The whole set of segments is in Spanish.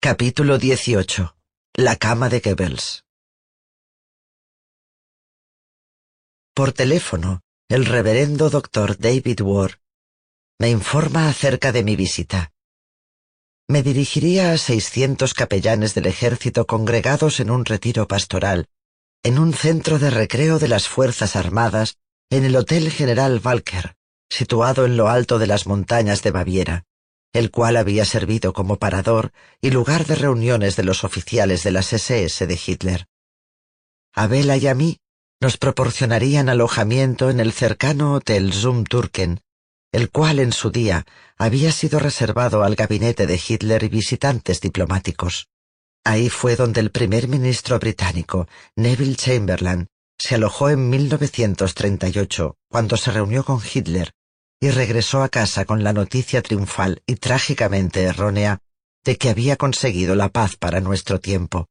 Capítulo 18. La cama de Goebbels. Por teléfono, el reverendo doctor David Ward me informa acerca de mi visita. Me dirigiría a 600 capellanes del ejército congregados en un retiro pastoral, en un centro de recreo de las Fuerzas Armadas, en el Hotel General Walker, situado en lo alto de las montañas de Baviera el cual había servido como parador y lugar de reuniones de los oficiales de las SS de Hitler. A Bela y a mí nos proporcionarían alojamiento en el cercano Hotel Zum Turken, el cual en su día había sido reservado al gabinete de Hitler y visitantes diplomáticos. Ahí fue donde el primer ministro británico, Neville Chamberlain, se alojó en 1938, cuando se reunió con Hitler y regresó a casa con la noticia triunfal y trágicamente errónea de que había conseguido la paz para nuestro tiempo,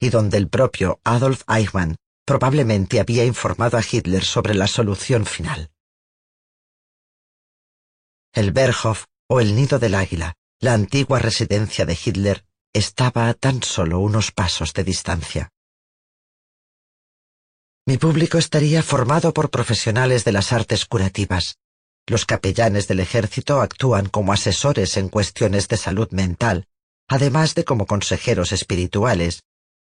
y donde el propio Adolf Eichmann probablemente había informado a Hitler sobre la solución final. El Berghof o el Nido del Águila, la antigua residencia de Hitler, estaba a tan solo unos pasos de distancia. Mi público estaría formado por profesionales de las artes curativas, los capellanes del ejército actúan como asesores en cuestiones de salud mental, además de como consejeros espirituales,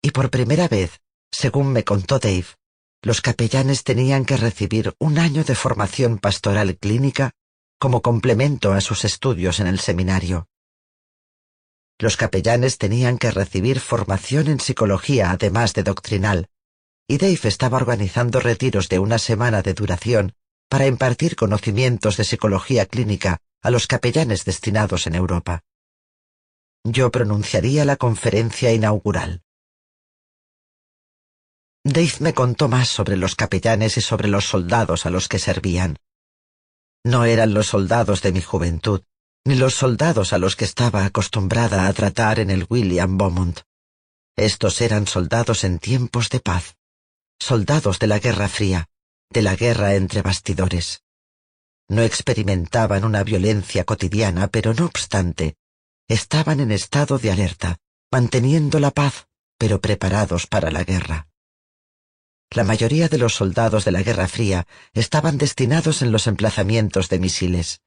y por primera vez, según me contó Dave, los capellanes tenían que recibir un año de formación pastoral clínica como complemento a sus estudios en el seminario. Los capellanes tenían que recibir formación en psicología además de doctrinal, y Dave estaba organizando retiros de una semana de duración para impartir conocimientos de psicología clínica a los capellanes destinados en Europa. Yo pronunciaría la conferencia inaugural. Dave me contó más sobre los capellanes y sobre los soldados a los que servían. No eran los soldados de mi juventud, ni los soldados a los que estaba acostumbrada a tratar en el William Beaumont. Estos eran soldados en tiempos de paz, soldados de la Guerra Fría, de la guerra entre bastidores. No experimentaban una violencia cotidiana, pero no obstante, estaban en estado de alerta, manteniendo la paz, pero preparados para la guerra. La mayoría de los soldados de la Guerra Fría estaban destinados en los emplazamientos de misiles.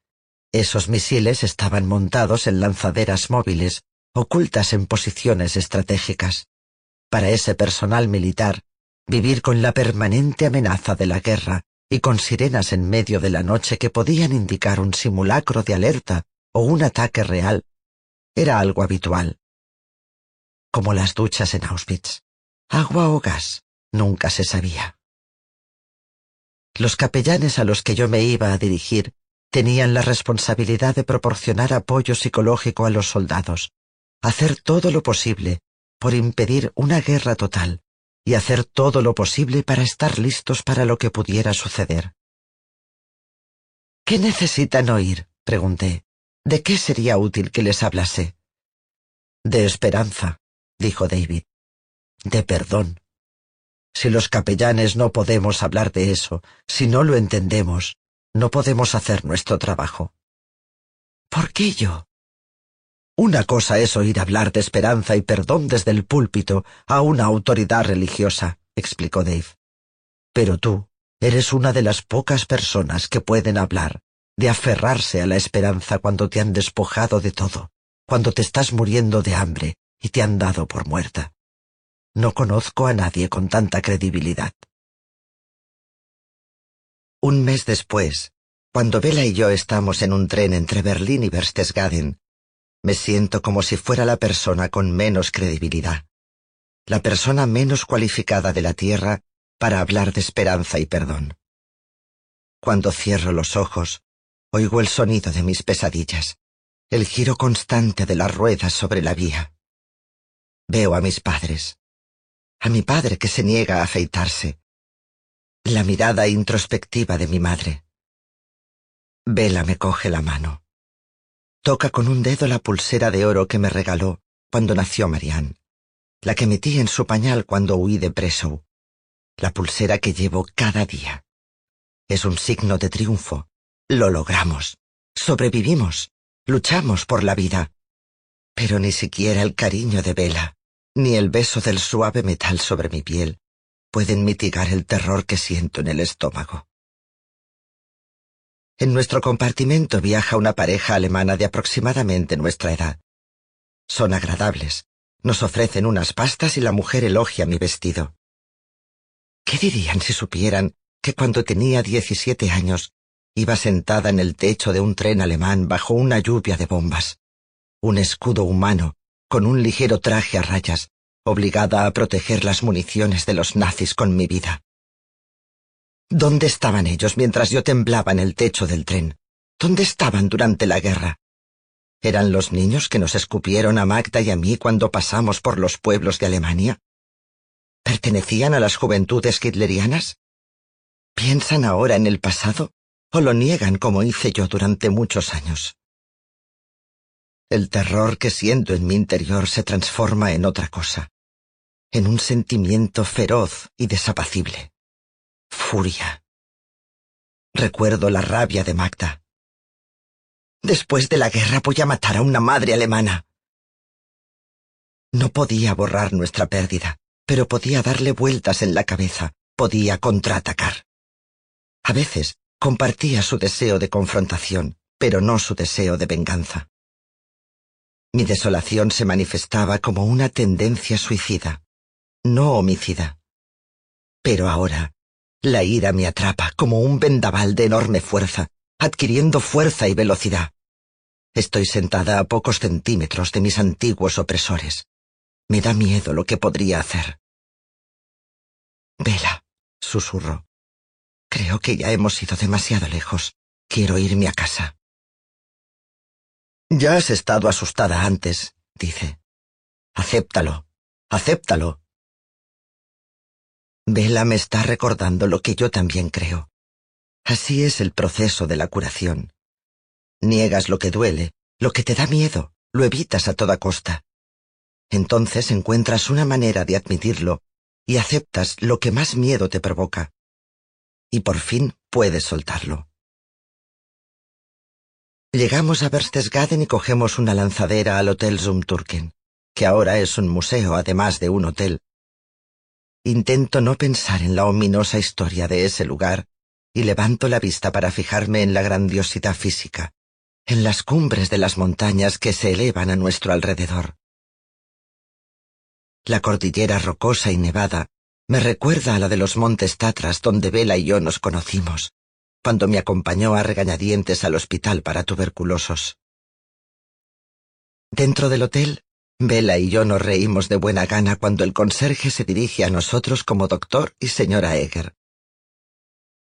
Esos misiles estaban montados en lanzaderas móviles, ocultas en posiciones estratégicas. Para ese personal militar, vivir con la permanente amenaza de la guerra y con sirenas en medio de la noche que podían indicar un simulacro de alerta o un ataque real, era algo habitual. Como las duchas en Auschwitz. Agua o gas, nunca se sabía. Los capellanes a los que yo me iba a dirigir tenían la responsabilidad de proporcionar apoyo psicológico a los soldados, hacer todo lo posible por impedir una guerra total, y hacer todo lo posible para estar listos para lo que pudiera suceder. ¿Qué necesitan oír? pregunté. ¿De qué sería útil que les hablase? De esperanza, dijo David. De perdón. Si los capellanes no podemos hablar de eso, si no lo entendemos, no podemos hacer nuestro trabajo. ¿Por qué yo? Una cosa es oír hablar de esperanza y perdón desde el púlpito a una autoridad religiosa, explicó Dave. Pero tú eres una de las pocas personas que pueden hablar, de aferrarse a la esperanza cuando te han despojado de todo, cuando te estás muriendo de hambre y te han dado por muerta. No conozco a nadie con tanta credibilidad. Un mes después, cuando Bella y yo estamos en un tren entre Berlín y Berchtesgaden, me siento como si fuera la persona con menos credibilidad, la persona menos cualificada de la Tierra para hablar de esperanza y perdón. Cuando cierro los ojos, oigo el sonido de mis pesadillas, el giro constante de las ruedas sobre la vía. Veo a mis padres, a mi padre que se niega a afeitarse, la mirada introspectiva de mi madre. Vela me coge la mano. Toca con un dedo la pulsera de oro que me regaló cuando nació Marianne, la que metí en su pañal cuando huí de Preso, la pulsera que llevo cada día. Es un signo de triunfo. Lo logramos. Sobrevivimos. Luchamos por la vida. Pero ni siquiera el cariño de Vela, ni el beso del suave metal sobre mi piel, pueden mitigar el terror que siento en el estómago. En nuestro compartimento viaja una pareja alemana de aproximadamente nuestra edad. Son agradables. Nos ofrecen unas pastas y la mujer elogia mi vestido. ¿Qué dirían si supieran que cuando tenía diecisiete años iba sentada en el techo de un tren alemán bajo una lluvia de bombas? Un escudo humano, con un ligero traje a rayas, obligada a proteger las municiones de los nazis con mi vida. ¿Dónde estaban ellos mientras yo temblaba en el techo del tren? ¿Dónde estaban durante la guerra? ¿Eran los niños que nos escupieron a Magda y a mí cuando pasamos por los pueblos de Alemania? ¿Pertenecían a las juventudes hitlerianas? ¿Piensan ahora en el pasado o lo niegan como hice yo durante muchos años? El terror que siento en mi interior se transforma en otra cosa, en un sentimiento feroz y desapacible furia. Recuerdo la rabia de Magda. Después de la guerra voy a matar a una madre alemana. No podía borrar nuestra pérdida, pero podía darle vueltas en la cabeza, podía contraatacar. A veces compartía su deseo de confrontación, pero no su deseo de venganza. Mi desolación se manifestaba como una tendencia suicida, no homicida. Pero ahora la ira me atrapa como un vendaval de enorme fuerza, adquiriendo fuerza y velocidad. Estoy sentada a pocos centímetros de mis antiguos opresores. Me da miedo lo que podría hacer. Vela, susurro. Creo que ya hemos ido demasiado lejos. Quiero irme a casa. Ya has estado asustada antes, dice. Acéptalo, acéptalo. Vela me está recordando lo que yo también creo. Así es el proceso de la curación. Niegas lo que duele, lo que te da miedo, lo evitas a toda costa. Entonces encuentras una manera de admitirlo y aceptas lo que más miedo te provoca. Y por fin puedes soltarlo. Llegamos a Berchtesgaden y cogemos una lanzadera al Hotel Zumturken, que ahora es un museo además de un hotel, Intento no pensar en la ominosa historia de ese lugar y levanto la vista para fijarme en la grandiosidad física, en las cumbres de las montañas que se elevan a nuestro alrededor. La cordillera rocosa y nevada me recuerda a la de los montes Tatras donde Vela y yo nos conocimos, cuando me acompañó a regañadientes al hospital para tuberculosos. Dentro del hotel Vela y yo nos reímos de buena gana cuando el conserje se dirige a nosotros como doctor y señora Egger.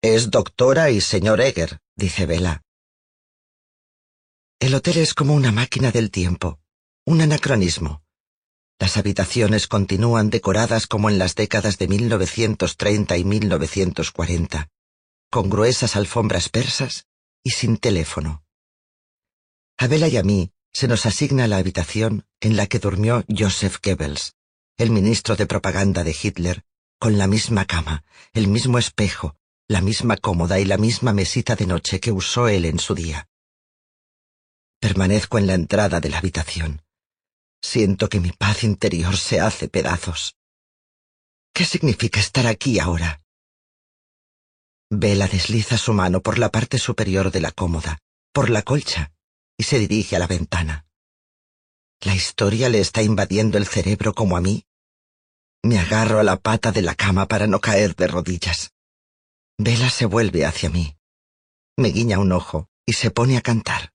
Es doctora y señor Egger, dice Vela. El hotel es como una máquina del tiempo, un anacronismo. Las habitaciones continúan decoradas como en las décadas de 1930 y 1940, con gruesas alfombras persas y sin teléfono. A Vela y a mí se nos asigna la habitación en la que durmió Joseph Goebbels, el ministro de propaganda de Hitler, con la misma cama, el mismo espejo, la misma cómoda y la misma mesita de noche que usó él en su día. Permanezco en la entrada de la habitación. Siento que mi paz interior se hace pedazos. ¿Qué significa estar aquí ahora? Vela desliza su mano por la parte superior de la cómoda, por la colcha, y se dirige a la ventana. ¿La historia le está invadiendo el cerebro como a mí? Me agarro a la pata de la cama para no caer de rodillas. Vela se vuelve hacia mí. Me guiña un ojo y se pone a cantar.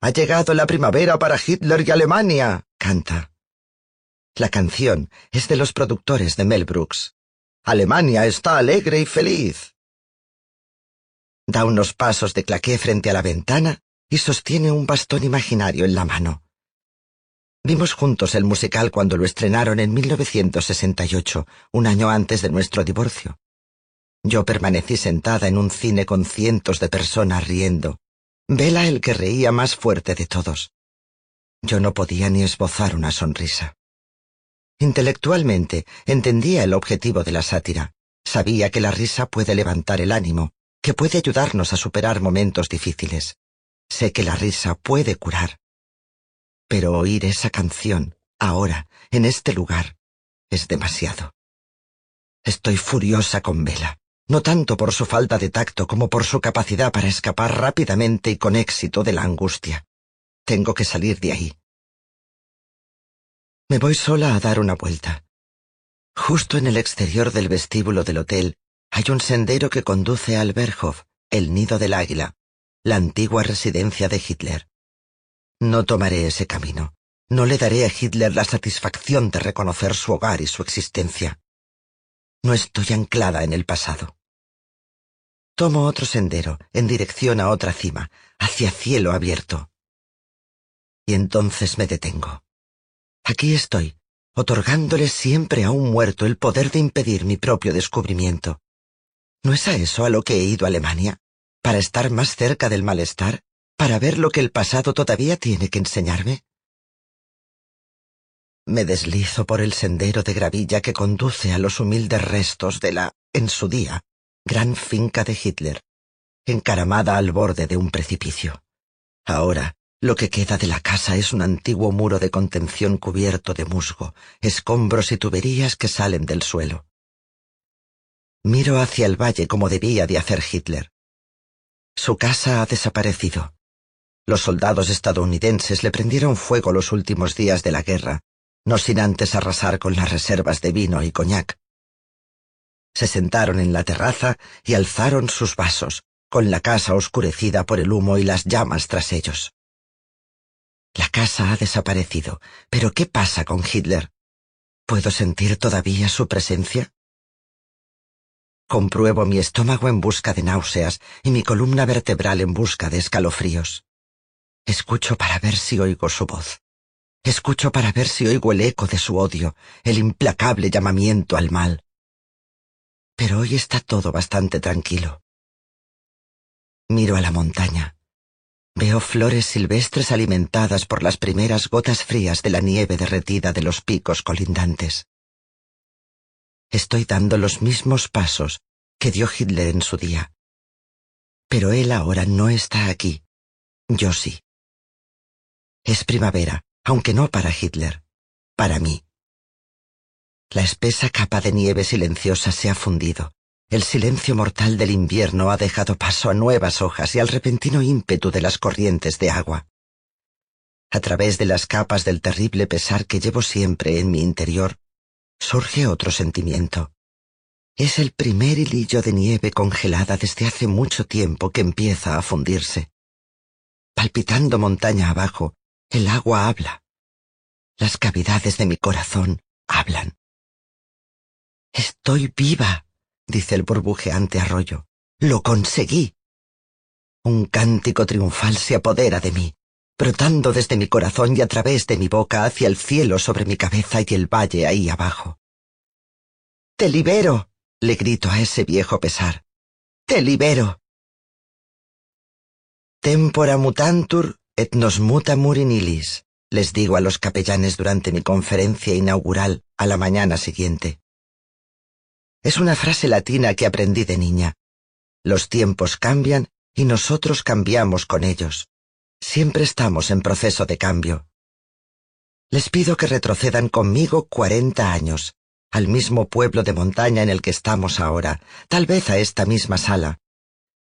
Ha llegado la primavera para Hitler y Alemania, canta. La canción es de los productores de Mel Brooks. Alemania está alegre y feliz. Da unos pasos de claqué frente a la ventana y sostiene un bastón imaginario en la mano. Vimos juntos el musical cuando lo estrenaron en 1968, un año antes de nuestro divorcio. Yo permanecí sentada en un cine con cientos de personas riendo. Vela el que reía más fuerte de todos. Yo no podía ni esbozar una sonrisa. Intelectualmente entendía el objetivo de la sátira. Sabía que la risa puede levantar el ánimo, que puede ayudarnos a superar momentos difíciles. Sé que la risa puede curar. Pero oír esa canción, ahora, en este lugar, es demasiado. Estoy furiosa con Vela, no tanto por su falta de tacto como por su capacidad para escapar rápidamente y con éxito de la angustia. Tengo que salir de ahí. Me voy sola a dar una vuelta. Justo en el exterior del vestíbulo del hotel hay un sendero que conduce al Berghof, el nido del águila, la antigua residencia de Hitler. No tomaré ese camino. No le daré a Hitler la satisfacción de reconocer su hogar y su existencia. No estoy anclada en el pasado. Tomo otro sendero, en dirección a otra cima, hacia cielo abierto. Y entonces me detengo. Aquí estoy, otorgándole siempre a un muerto el poder de impedir mi propio descubrimiento. ¿No es a eso a lo que he ido a Alemania? ¿Para estar más cerca del malestar? para ver lo que el pasado todavía tiene que enseñarme? Me deslizo por el sendero de gravilla que conduce a los humildes restos de la, en su día, gran finca de Hitler, encaramada al borde de un precipicio. Ahora, lo que queda de la casa es un antiguo muro de contención cubierto de musgo, escombros y tuberías que salen del suelo. Miro hacia el valle como debía de hacer Hitler. Su casa ha desaparecido. Los soldados estadounidenses le prendieron fuego los últimos días de la guerra, no sin antes arrasar con las reservas de vino y coñac. Se sentaron en la terraza y alzaron sus vasos, con la casa oscurecida por el humo y las llamas tras ellos. La casa ha desaparecido, pero ¿qué pasa con Hitler? ¿Puedo sentir todavía su presencia? Compruebo mi estómago en busca de náuseas y mi columna vertebral en busca de escalofríos. Escucho para ver si oigo su voz. Escucho para ver si oigo el eco de su odio, el implacable llamamiento al mal. Pero hoy está todo bastante tranquilo. Miro a la montaña. Veo flores silvestres alimentadas por las primeras gotas frías de la nieve derretida de los picos colindantes. Estoy dando los mismos pasos que dio Hitler en su día. Pero él ahora no está aquí. Yo sí. Es primavera, aunque no para Hitler, para mí. La espesa capa de nieve silenciosa se ha fundido. El silencio mortal del invierno ha dejado paso a nuevas hojas y al repentino ímpetu de las corrientes de agua. A través de las capas del terrible pesar que llevo siempre en mi interior, surge otro sentimiento. Es el primer hilillo de nieve congelada desde hace mucho tiempo que empieza a fundirse. Palpitando montaña abajo, el agua habla. Las cavidades de mi corazón hablan. Estoy viva, dice el burbujeante arroyo. Lo conseguí. Un cántico triunfal se apodera de mí, brotando desde mi corazón y a través de mi boca hacia el cielo sobre mi cabeza y el valle ahí abajo. Te libero, le grito a ese viejo pesar. Te libero. Tempora mutantur et nos muta murinilis, les digo a los capellanes durante mi conferencia inaugural a la mañana siguiente. Es una frase latina que aprendí de niña. Los tiempos cambian y nosotros cambiamos con ellos. Siempre estamos en proceso de cambio. Les pido que retrocedan conmigo cuarenta años, al mismo pueblo de montaña en el que estamos ahora, tal vez a esta misma sala,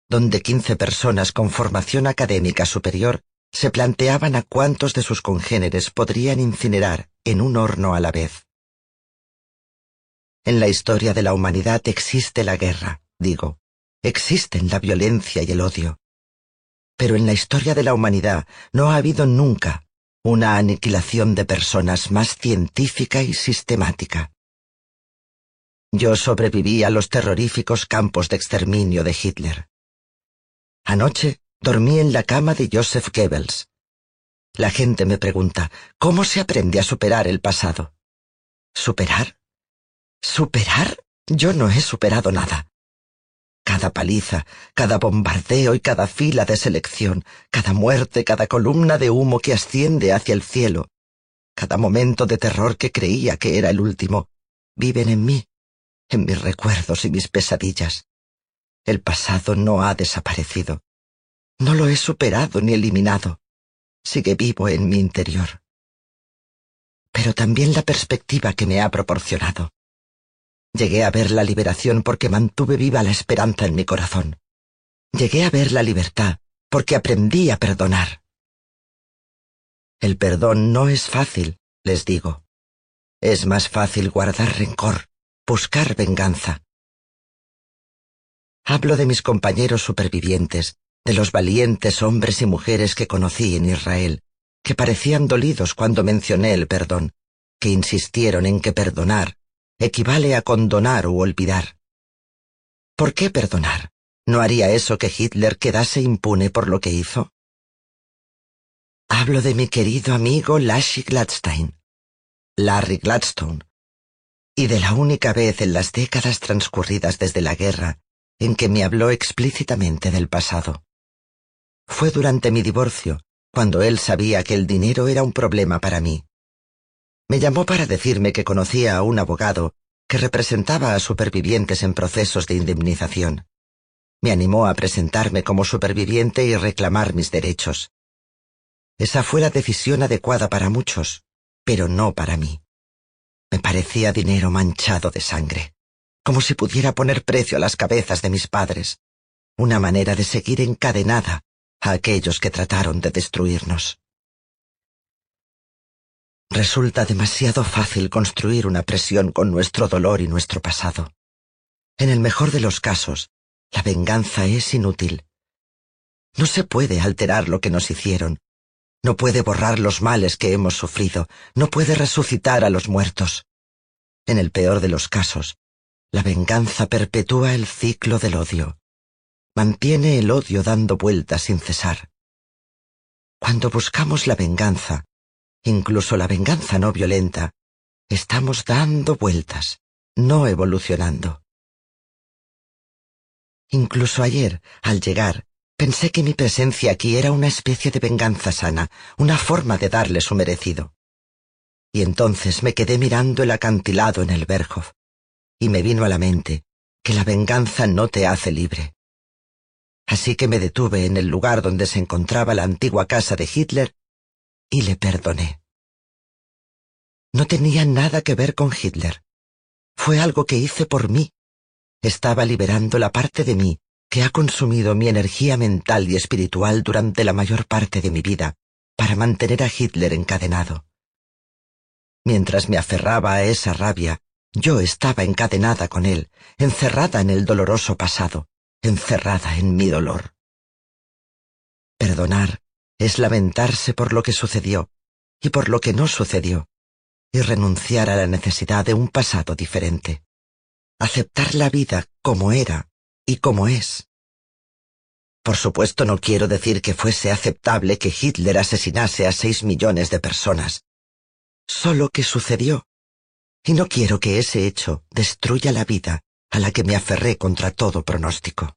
donde quince personas con formación académica superior se planteaban a cuántos de sus congéneres podrían incinerar en un horno a la vez. En la historia de la humanidad existe la guerra, digo, existen la violencia y el odio. Pero en la historia de la humanidad no ha habido nunca una aniquilación de personas más científica y sistemática. Yo sobreviví a los terroríficos campos de exterminio de Hitler. Anoche dormí en la cama de Joseph Goebbels. La gente me pregunta, ¿cómo se aprende a superar el pasado? ¿Superar? ¿Superar? Yo no he superado nada. Cada paliza, cada bombardeo y cada fila de selección, cada muerte, cada columna de humo que asciende hacia el cielo, cada momento de terror que creía que era el último, viven en mí, en mis recuerdos y mis pesadillas. El pasado no ha desaparecido. No lo he superado ni eliminado. Sigue vivo en mi interior. Pero también la perspectiva que me ha proporcionado. Llegué a ver la liberación porque mantuve viva la esperanza en mi corazón. Llegué a ver la libertad porque aprendí a perdonar. El perdón no es fácil, les digo. Es más fácil guardar rencor, buscar venganza. Hablo de mis compañeros supervivientes, de los valientes hombres y mujeres que conocí en Israel, que parecían dolidos cuando mencioné el perdón, que insistieron en que perdonar equivale a condonar u olvidar. ¿Por qué perdonar? ¿No haría eso que Hitler quedase impune por lo que hizo? Hablo de mi querido amigo Lashy Gladstein, Larry Gladstone, y de la única vez en las décadas transcurridas desde la guerra en que me habló explícitamente del pasado. Fue durante mi divorcio, cuando él sabía que el dinero era un problema para mí, me llamó para decirme que conocía a un abogado que representaba a supervivientes en procesos de indemnización. Me animó a presentarme como superviviente y reclamar mis derechos. Esa fue la decisión adecuada para muchos, pero no para mí. Me parecía dinero manchado de sangre, como si pudiera poner precio a las cabezas de mis padres, una manera de seguir encadenada a aquellos que trataron de destruirnos. Resulta demasiado fácil construir una presión con nuestro dolor y nuestro pasado. En el mejor de los casos, la venganza es inútil. No se puede alterar lo que nos hicieron. No puede borrar los males que hemos sufrido. No puede resucitar a los muertos. En el peor de los casos, la venganza perpetúa el ciclo del odio. Mantiene el odio dando vueltas sin cesar. Cuando buscamos la venganza, incluso la venganza no violenta, estamos dando vueltas, no evolucionando. Incluso ayer, al llegar, pensé que mi presencia aquí era una especie de venganza sana, una forma de darle su merecido. Y entonces me quedé mirando el acantilado en el Berghof, y me vino a la mente que la venganza no te hace libre. Así que me detuve en el lugar donde se encontraba la antigua casa de Hitler y le perdoné. No tenía nada que ver con Hitler. Fue algo que hice por mí. Estaba liberando la parte de mí que ha consumido mi energía mental y espiritual durante la mayor parte de mi vida para mantener a Hitler encadenado. Mientras me aferraba a esa rabia, yo estaba encadenada con él, encerrada en el doloroso pasado, encerrada en mi dolor. Perdonar es lamentarse por lo que sucedió y por lo que no sucedió, y renunciar a la necesidad de un pasado diferente. Aceptar la vida como era y como es. Por supuesto no quiero decir que fuese aceptable que Hitler asesinase a seis millones de personas. Solo que sucedió. Y no quiero que ese hecho destruya la vida a la que me aferré contra todo pronóstico.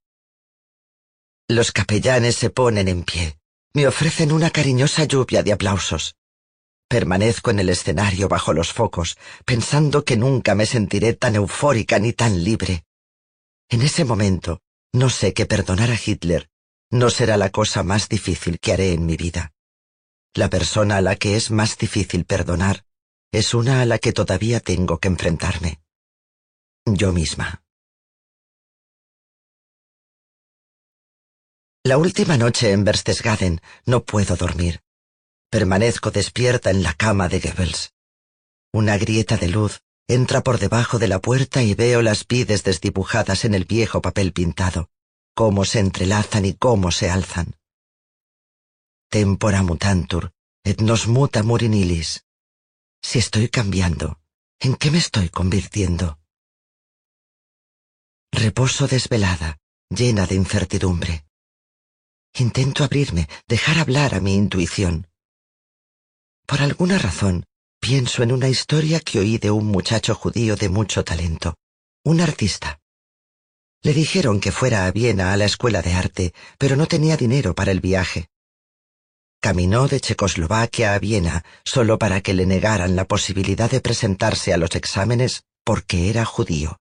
Los capellanes se ponen en pie me ofrecen una cariñosa lluvia de aplausos. Permanezco en el escenario bajo los focos, pensando que nunca me sentiré tan eufórica ni tan libre. En ese momento, no sé que perdonar a Hitler no será la cosa más difícil que haré en mi vida. La persona a la que es más difícil perdonar es una a la que todavía tengo que enfrentarme. yo misma. La última noche en Berchtesgaden no puedo dormir. Permanezco despierta en la cama de Goebbels. Una grieta de luz entra por debajo de la puerta y veo las vides desdibujadas en el viejo papel pintado, cómo se entrelazan y cómo se alzan. Tempora mutantur, et nos muta murinilis. Si estoy cambiando, ¿en qué me estoy convirtiendo? Reposo desvelada, llena de incertidumbre. Intento abrirme, dejar hablar a mi intuición. Por alguna razón, pienso en una historia que oí de un muchacho judío de mucho talento, un artista. Le dijeron que fuera a Viena a la escuela de arte, pero no tenía dinero para el viaje. Caminó de Checoslovaquia a Viena solo para que le negaran la posibilidad de presentarse a los exámenes porque era judío.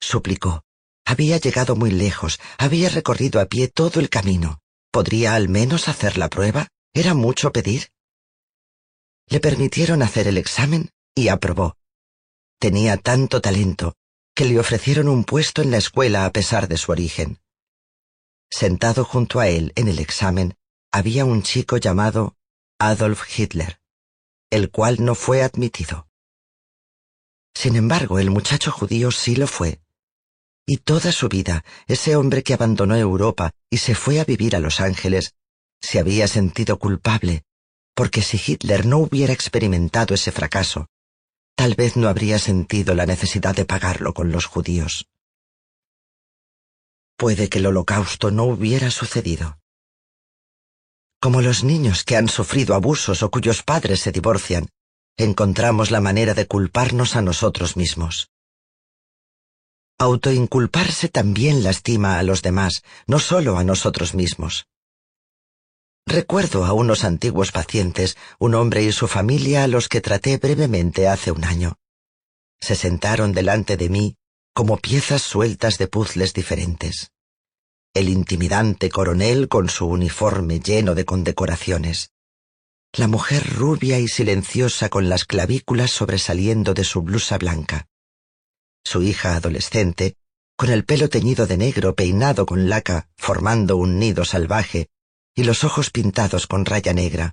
Suplicó. Había llegado muy lejos, había recorrido a pie todo el camino. ¿Podría al menos hacer la prueba? ¿Era mucho pedir? Le permitieron hacer el examen y aprobó. Tenía tanto talento que le ofrecieron un puesto en la escuela a pesar de su origen. Sentado junto a él en el examen había un chico llamado Adolf Hitler, el cual no fue admitido. Sin embargo, el muchacho judío sí lo fue. Y toda su vida, ese hombre que abandonó Europa y se fue a vivir a Los Ángeles, se había sentido culpable, porque si Hitler no hubiera experimentado ese fracaso, tal vez no habría sentido la necesidad de pagarlo con los judíos. Puede que el holocausto no hubiera sucedido. Como los niños que han sufrido abusos o cuyos padres se divorcian, encontramos la manera de culparnos a nosotros mismos. Autoinculparse también lastima a los demás, no solo a nosotros mismos. Recuerdo a unos antiguos pacientes, un hombre y su familia a los que traté brevemente hace un año. Se sentaron delante de mí como piezas sueltas de puzzles diferentes. El intimidante coronel con su uniforme lleno de condecoraciones. La mujer rubia y silenciosa con las clavículas sobresaliendo de su blusa blanca su hija adolescente, con el pelo teñido de negro peinado con laca, formando un nido salvaje, y los ojos pintados con raya negra.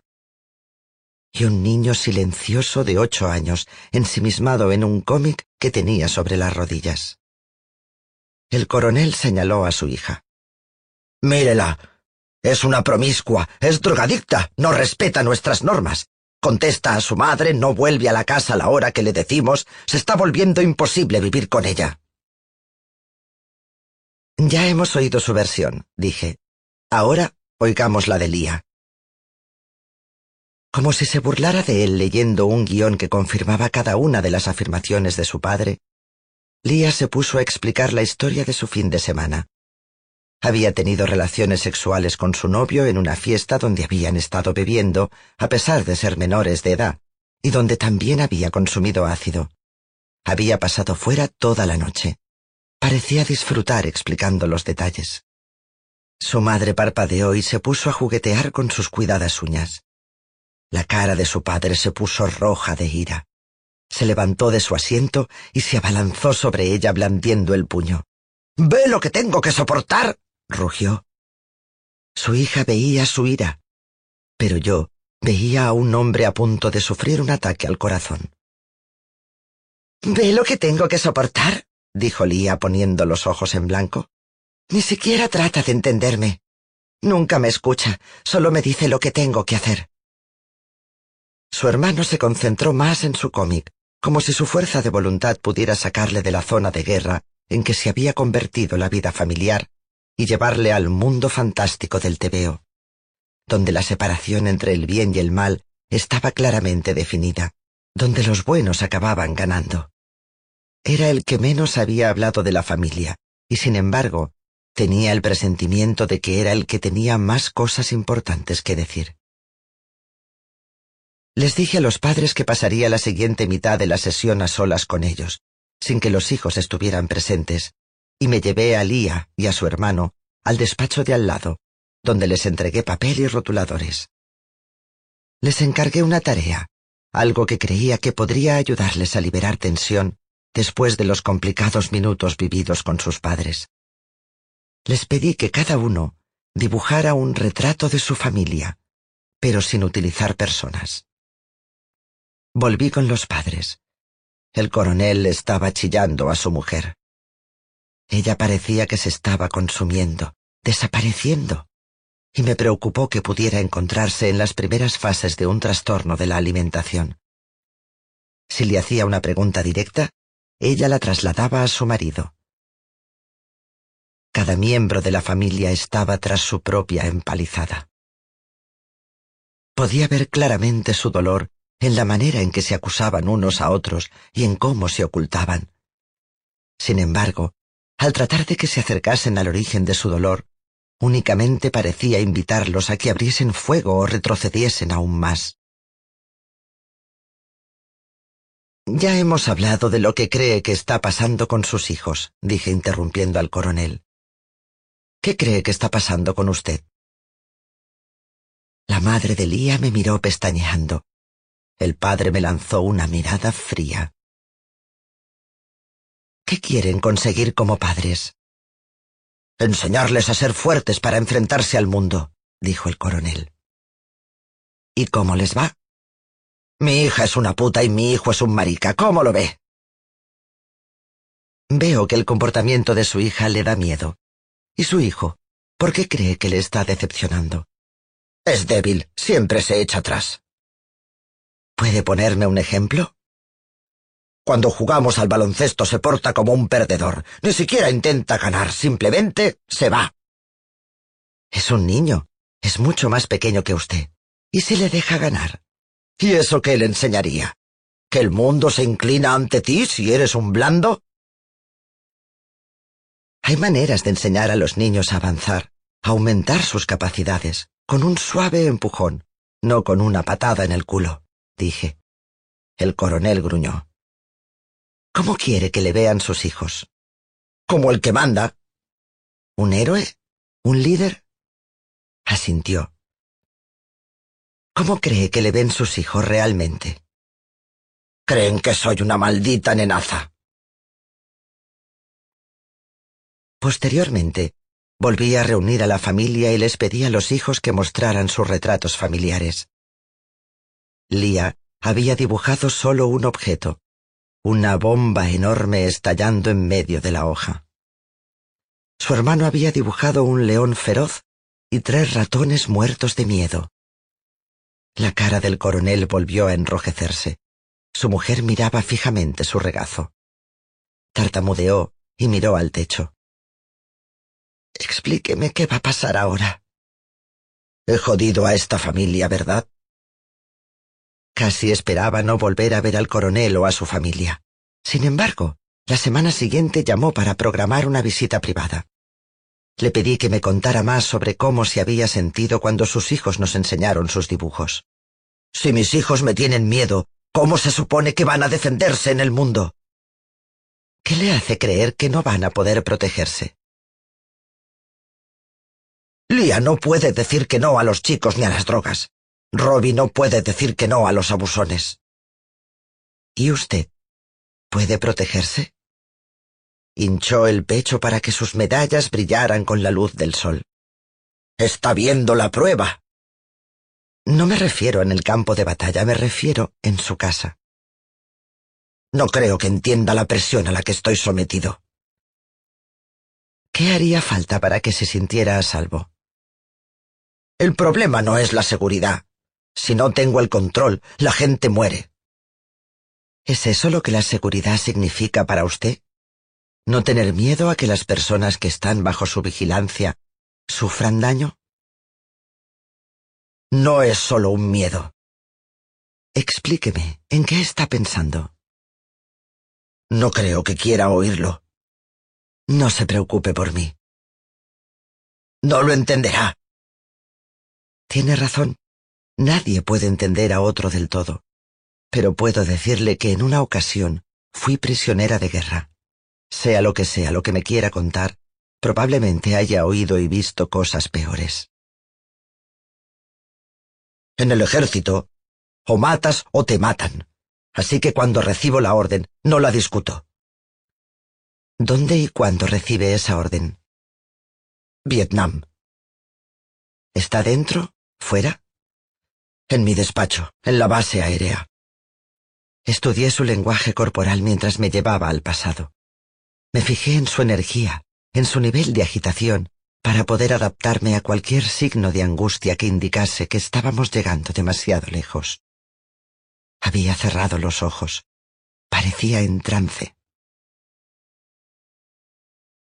Y un niño silencioso de ocho años, ensimismado en un cómic que tenía sobre las rodillas. El coronel señaló a su hija. Mírela. Es una promiscua, es drogadicta, no respeta nuestras normas. Contesta a su madre, no vuelve a la casa a la hora que le decimos, se está volviendo imposible vivir con ella. Ya hemos oído su versión, dije. Ahora oigamos la de Lía. Como si se burlara de él leyendo un guion que confirmaba cada una de las afirmaciones de su padre, Lía se puso a explicar la historia de su fin de semana. Había tenido relaciones sexuales con su novio en una fiesta donde habían estado bebiendo, a pesar de ser menores de edad, y donde también había consumido ácido. Había pasado fuera toda la noche. Parecía disfrutar explicando los detalles. Su madre parpadeó y se puso a juguetear con sus cuidadas uñas. La cara de su padre se puso roja de ira. Se levantó de su asiento y se abalanzó sobre ella blandiendo el puño. ¿Ve lo que tengo que soportar? Rugió. Su hija veía su ira, pero yo veía a un hombre a punto de sufrir un ataque al corazón. ¿Ve lo que tengo que soportar? dijo Lía poniendo los ojos en blanco. Ni siquiera trata de entenderme. Nunca me escucha, solo me dice lo que tengo que hacer. Su hermano se concentró más en su cómic, como si su fuerza de voluntad pudiera sacarle de la zona de guerra en que se había convertido la vida familiar y llevarle al mundo fantástico del tebeo, donde la separación entre el bien y el mal estaba claramente definida, donde los buenos acababan ganando. Era el que menos había hablado de la familia, y sin embargo, tenía el presentimiento de que era el que tenía más cosas importantes que decir. Les dije a los padres que pasaría la siguiente mitad de la sesión a solas con ellos, sin que los hijos estuvieran presentes, y me llevé a Lía y a su hermano al despacho de al lado, donde les entregué papel y rotuladores. Les encargué una tarea, algo que creía que podría ayudarles a liberar tensión después de los complicados minutos vividos con sus padres. Les pedí que cada uno dibujara un retrato de su familia, pero sin utilizar personas. Volví con los padres. El coronel estaba chillando a su mujer. Ella parecía que se estaba consumiendo, desapareciendo, y me preocupó que pudiera encontrarse en las primeras fases de un trastorno de la alimentación. Si le hacía una pregunta directa, ella la trasladaba a su marido. Cada miembro de la familia estaba tras su propia empalizada. Podía ver claramente su dolor en la manera en que se acusaban unos a otros y en cómo se ocultaban. Sin embargo, al tratar de que se acercasen al origen de su dolor, únicamente parecía invitarlos a que abriesen fuego o retrocediesen aún más. Ya hemos hablado de lo que cree que está pasando con sus hijos, dije interrumpiendo al coronel. ¿Qué cree que está pasando con usted? La madre de Lía me miró pestañeando. El padre me lanzó una mirada fría. ¿Qué quieren conseguir como padres? Enseñarles a ser fuertes para enfrentarse al mundo, dijo el coronel. ¿Y cómo les va? Mi hija es una puta y mi hijo es un marica. ¿Cómo lo ve? Veo que el comportamiento de su hija le da miedo. ¿Y su hijo? ¿Por qué cree que le está decepcionando? Es débil, siempre se echa atrás. ¿Puede ponerme un ejemplo? Cuando jugamos al baloncesto se porta como un perdedor. Ni siquiera intenta ganar, simplemente se va. Es un niño. Es mucho más pequeño que usted. ¿Y si le deja ganar? ¿Y eso qué le enseñaría? ¿Que el mundo se inclina ante ti si eres un blando? Hay maneras de enseñar a los niños a avanzar, a aumentar sus capacidades, con un suave empujón, no con una patada en el culo, dije. El coronel gruñó. ¿Cómo quiere que le vean sus hijos? Como el que manda. ¿Un héroe? ¿Un líder? Asintió. ¿Cómo cree que le ven sus hijos realmente? Creen que soy una maldita nenaza. Posteriormente, volví a reunir a la familia y les pedí a los hijos que mostraran sus retratos familiares. Lía había dibujado solo un objeto, una bomba enorme estallando en medio de la hoja. Su hermano había dibujado un león feroz y tres ratones muertos de miedo. La cara del coronel volvió a enrojecerse. Su mujer miraba fijamente su regazo. Tartamudeó y miró al techo. Explíqueme qué va a pasar ahora. He jodido a esta familia, ¿verdad? Casi esperaba no volver a ver al coronel o a su familia. Sin embargo, la semana siguiente llamó para programar una visita privada. Le pedí que me contara más sobre cómo se había sentido cuando sus hijos nos enseñaron sus dibujos. Si mis hijos me tienen miedo, ¿cómo se supone que van a defenderse en el mundo? ¿Qué le hace creer que no van a poder protegerse? Lía no puede decir que no a los chicos ni a las drogas. Robbie no puede decir que no a los abusones. ¿Y usted? ¿Puede protegerse? Hinchó el pecho para que sus medallas brillaran con la luz del sol. Está viendo la prueba. No me refiero en el campo de batalla, me refiero en su casa. No creo que entienda la presión a la que estoy sometido. ¿Qué haría falta para que se sintiera a salvo? El problema no es la seguridad, si no tengo el control, la gente muere. ¿Es eso lo que la seguridad significa para usted? ¿No tener miedo a que las personas que están bajo su vigilancia sufran daño? No es solo un miedo. Explíqueme, ¿en qué está pensando? No creo que quiera oírlo. No se preocupe por mí. No lo entenderá. Tiene razón. Nadie puede entender a otro del todo, pero puedo decirle que en una ocasión fui prisionera de guerra. Sea lo que sea lo que me quiera contar, probablemente haya oído y visto cosas peores. En el ejército, o matas o te matan. Así que cuando recibo la orden, no la discuto. ¿Dónde y cuándo recibe esa orden? Vietnam. ¿Está dentro? ¿Fuera? En mi despacho, en la base aérea. Estudié su lenguaje corporal mientras me llevaba al pasado. Me fijé en su energía, en su nivel de agitación, para poder adaptarme a cualquier signo de angustia que indicase que estábamos llegando demasiado lejos. Había cerrado los ojos. Parecía en trance.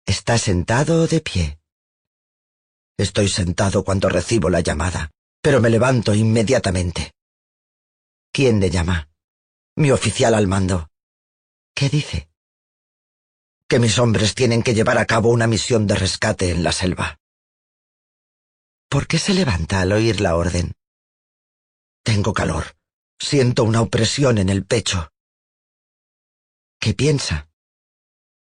¿Está sentado o de pie? Estoy sentado cuando recibo la llamada, pero me levanto inmediatamente. ¿Quién le llama? Mi oficial al mando. ¿Qué dice? Que mis hombres tienen que llevar a cabo una misión de rescate en la selva. ¿Por qué se levanta al oír la orden? Tengo calor. Siento una opresión en el pecho. ¿Qué piensa?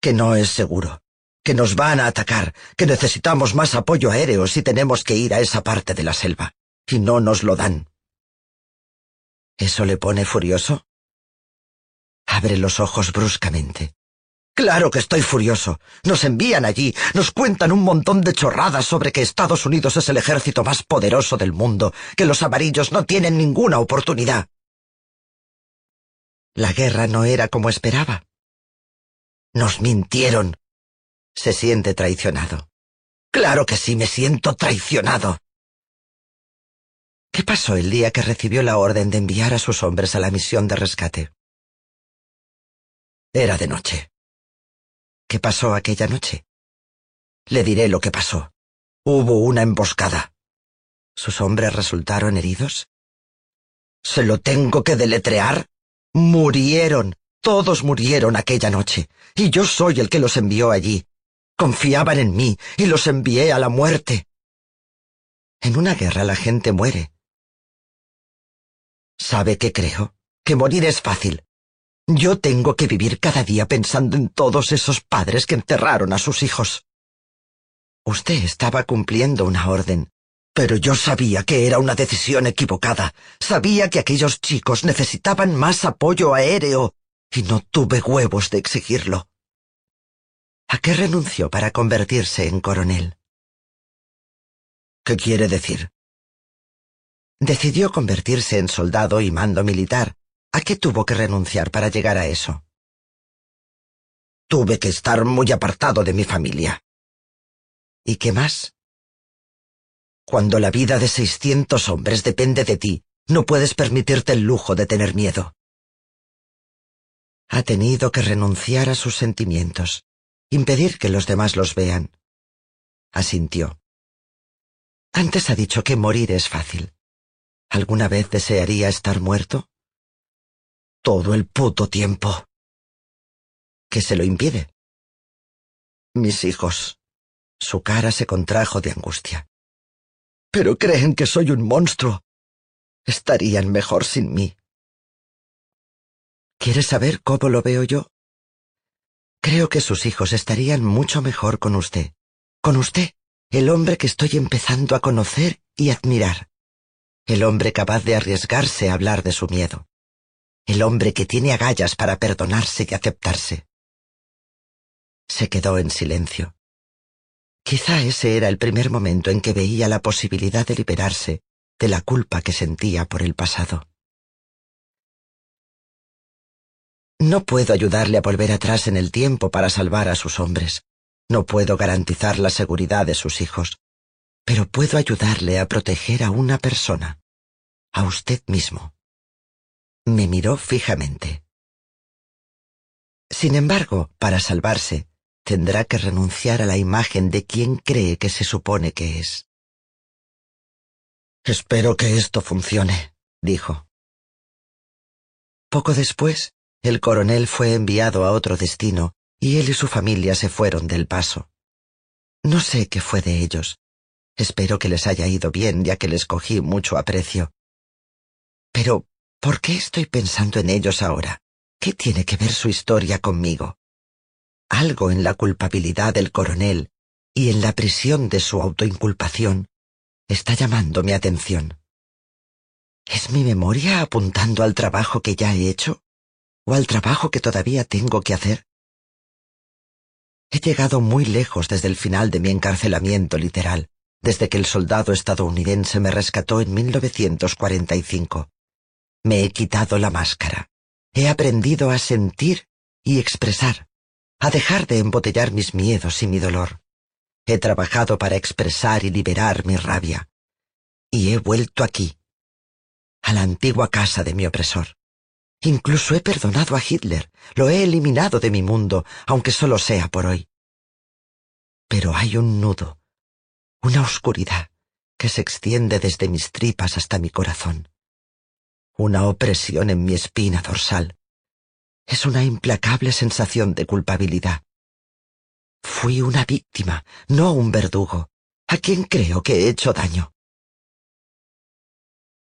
Que no es seguro que nos van a atacar, que necesitamos más apoyo aéreo si tenemos que ir a esa parte de la selva, y no nos lo dan. ¿Eso le pone furioso? Abre los ojos bruscamente. Claro que estoy furioso. Nos envían allí, nos cuentan un montón de chorradas sobre que Estados Unidos es el ejército más poderoso del mundo, que los amarillos no tienen ninguna oportunidad. La guerra no era como esperaba. Nos mintieron, se siente traicionado. Claro que sí, me siento traicionado. ¿Qué pasó el día que recibió la orden de enviar a sus hombres a la misión de rescate? Era de noche. ¿Qué pasó aquella noche? Le diré lo que pasó. Hubo una emboscada. ¿Sus hombres resultaron heridos? ¿Se lo tengo que deletrear? Murieron. Todos murieron aquella noche. Y yo soy el que los envió allí. Confiaban en mí y los envié a la muerte. En una guerra la gente muere. ¿Sabe qué creo? Que morir es fácil. Yo tengo que vivir cada día pensando en todos esos padres que enterraron a sus hijos. Usted estaba cumpliendo una orden, pero yo sabía que era una decisión equivocada. Sabía que aquellos chicos necesitaban más apoyo aéreo, y no tuve huevos de exigirlo. ¿A qué renunció para convertirse en coronel? ¿Qué quiere decir? Decidió convertirse en soldado y mando militar. ¿A qué tuvo que renunciar para llegar a eso? Tuve que estar muy apartado de mi familia. ¿Y qué más? Cuando la vida de seiscientos hombres depende de ti, no puedes permitirte el lujo de tener miedo. Ha tenido que renunciar a sus sentimientos impedir que los demás los vean. Asintió. Antes ha dicho que morir es fácil. ¿Alguna vez desearía estar muerto? Todo el puto tiempo. ¿Qué se lo impide? Mis hijos. Su cara se contrajo de angustia. Pero creen que soy un monstruo. Estarían mejor sin mí. ¿Quieres saber cómo lo veo yo? Creo que sus hijos estarían mucho mejor con usted. Con usted, el hombre que estoy empezando a conocer y admirar. El hombre capaz de arriesgarse a hablar de su miedo. El hombre que tiene agallas para perdonarse y aceptarse. Se quedó en silencio. Quizá ese era el primer momento en que veía la posibilidad de liberarse de la culpa que sentía por el pasado. No puedo ayudarle a volver atrás en el tiempo para salvar a sus hombres. No puedo garantizar la seguridad de sus hijos. Pero puedo ayudarle a proteger a una persona. A usted mismo. Me miró fijamente. Sin embargo, para salvarse, tendrá que renunciar a la imagen de quien cree que se supone que es. Espero que esto funcione, dijo. Poco después, el coronel fue enviado a otro destino y él y su familia se fueron del paso. No sé qué fue de ellos. Espero que les haya ido bien ya que les cogí mucho aprecio. Pero, ¿por qué estoy pensando en ellos ahora? ¿Qué tiene que ver su historia conmigo? Algo en la culpabilidad del coronel y en la prisión de su autoinculpación está llamando mi atención. ¿Es mi memoria apuntando al trabajo que ya he hecho? o al trabajo que todavía tengo que hacer? He llegado muy lejos desde el final de mi encarcelamiento literal, desde que el soldado estadounidense me rescató en 1945. Me he quitado la máscara. He aprendido a sentir y expresar, a dejar de embotellar mis miedos y mi dolor. He trabajado para expresar y liberar mi rabia. Y he vuelto aquí, a la antigua casa de mi opresor. Incluso he perdonado a Hitler, lo he eliminado de mi mundo, aunque solo sea por hoy. Pero hay un nudo, una oscuridad que se extiende desde mis tripas hasta mi corazón. Una opresión en mi espina dorsal. Es una implacable sensación de culpabilidad. Fui una víctima, no un verdugo. ¿A quién creo que he hecho daño?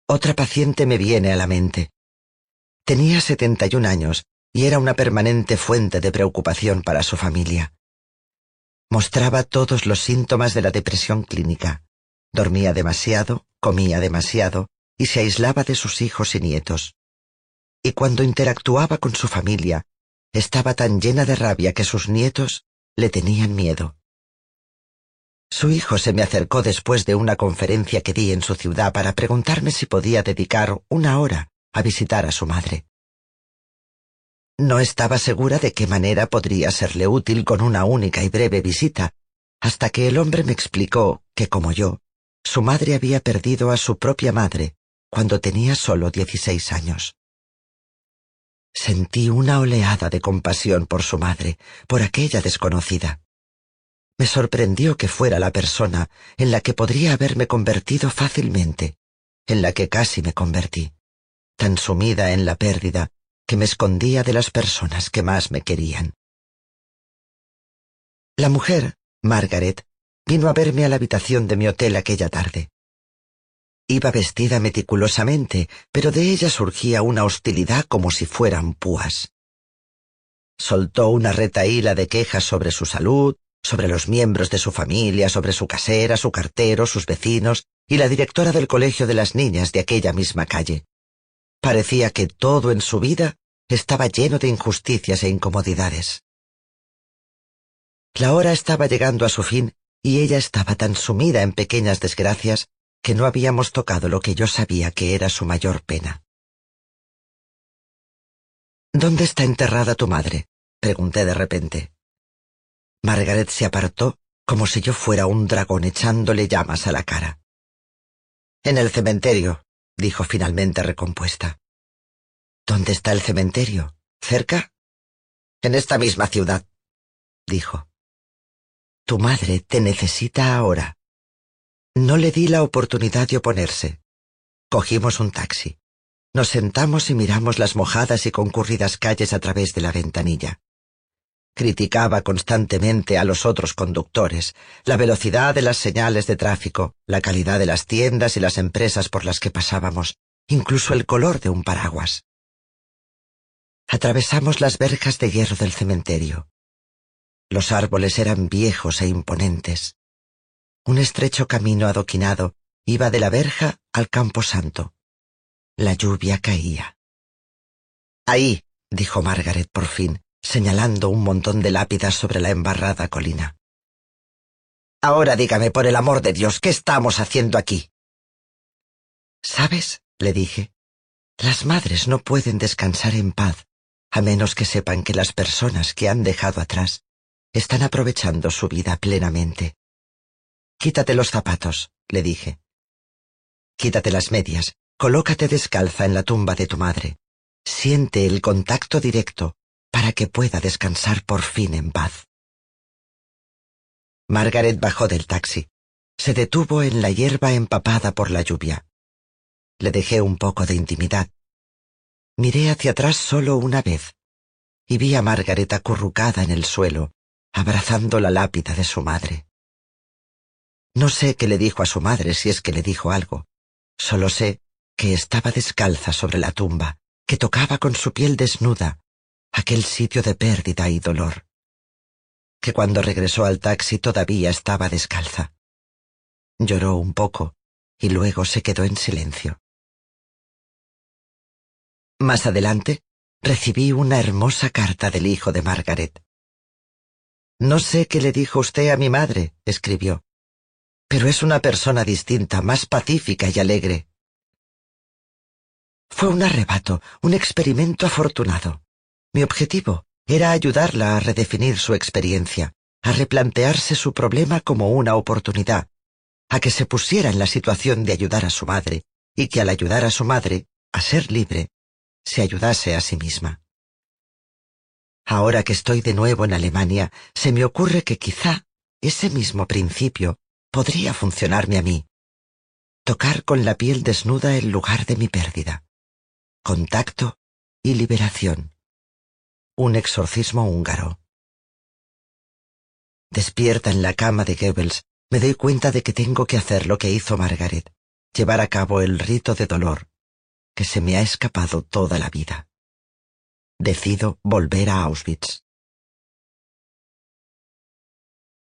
Otra paciente me viene a la mente. Tenía 71 años y era una permanente fuente de preocupación para su familia. Mostraba todos los síntomas de la depresión clínica. Dormía demasiado, comía demasiado y se aislaba de sus hijos y nietos. Y cuando interactuaba con su familia, estaba tan llena de rabia que sus nietos le tenían miedo. Su hijo se me acercó después de una conferencia que di en su ciudad para preguntarme si podía dedicar una hora a visitar a su madre. No estaba segura de qué manera podría serle útil con una única y breve visita, hasta que el hombre me explicó que, como yo, su madre había perdido a su propia madre cuando tenía solo dieciséis años. Sentí una oleada de compasión por su madre, por aquella desconocida. Me sorprendió que fuera la persona en la que podría haberme convertido fácilmente, en la que casi me convertí, tan sumida en la pérdida que me escondía de las personas que más me querían. La mujer, Margaret, vino a verme a la habitación de mi hotel aquella tarde. Iba vestida meticulosamente, pero de ella surgía una hostilidad como si fueran púas. Soltó una retaíla de quejas sobre su salud, sobre los miembros de su familia, sobre su casera, su cartero, sus vecinos y la directora del colegio de las niñas de aquella misma calle. Parecía que todo en su vida estaba lleno de injusticias e incomodidades. La hora estaba llegando a su fin y ella estaba tan sumida en pequeñas desgracias que no habíamos tocado lo que yo sabía que era su mayor pena. ¿Dónde está enterrada tu madre? pregunté de repente. Margaret se apartó como si yo fuera un dragón echándole llamas a la cara. En el cementerio, dijo finalmente recompuesta. ¿Dónde está el cementerio? ¿Cerca? En esta misma ciudad, dijo. Tu madre te necesita ahora. No le di la oportunidad de oponerse. Cogimos un taxi. Nos sentamos y miramos las mojadas y concurridas calles a través de la ventanilla. Criticaba constantemente a los otros conductores, la velocidad de las señales de tráfico, la calidad de las tiendas y las empresas por las que pasábamos, incluso el color de un paraguas. Atravesamos las verjas de hierro del cementerio. Los árboles eran viejos e imponentes. Un estrecho camino adoquinado iba de la verja al campo santo. La lluvia caía. Ahí, dijo Margaret por fin, señalando un montón de lápidas sobre la embarrada colina. Ahora dígame, por el amor de Dios, ¿qué estamos haciendo aquí? ¿Sabes? le dije. Las madres no pueden descansar en paz, a menos que sepan que las personas que han dejado atrás están aprovechando su vida plenamente. Quítate los zapatos, le dije. Quítate las medias, colócate descalza en la tumba de tu madre. Siente el contacto directo para que pueda descansar por fin en paz. Margaret bajó del taxi. Se detuvo en la hierba empapada por la lluvia. Le dejé un poco de intimidad. Miré hacia atrás solo una vez y vi a Margaret acurrucada en el suelo, abrazando la lápida de su madre. No sé qué le dijo a su madre si es que le dijo algo. Solo sé que estaba descalza sobre la tumba, que tocaba con su piel desnuda aquel sitio de pérdida y dolor, que cuando regresó al taxi todavía estaba descalza. Lloró un poco y luego se quedó en silencio. Más adelante, recibí una hermosa carta del hijo de Margaret. No sé qué le dijo usted a mi madre, escribió. Pero es una persona distinta, más pacífica y alegre. Fue un arrebato, un experimento afortunado. Mi objetivo era ayudarla a redefinir su experiencia, a replantearse su problema como una oportunidad, a que se pusiera en la situación de ayudar a su madre, y que al ayudar a su madre, a ser libre, se ayudase a sí misma. Ahora que estoy de nuevo en Alemania, se me ocurre que quizá ese mismo principio podría funcionarme a mí. Tocar con la piel desnuda el lugar de mi pérdida. Contacto y liberación. Un exorcismo húngaro. Despierta en la cama de Goebbels, me doy cuenta de que tengo que hacer lo que hizo Margaret, llevar a cabo el rito de dolor, que se me ha escapado toda la vida. Decido volver a Auschwitz.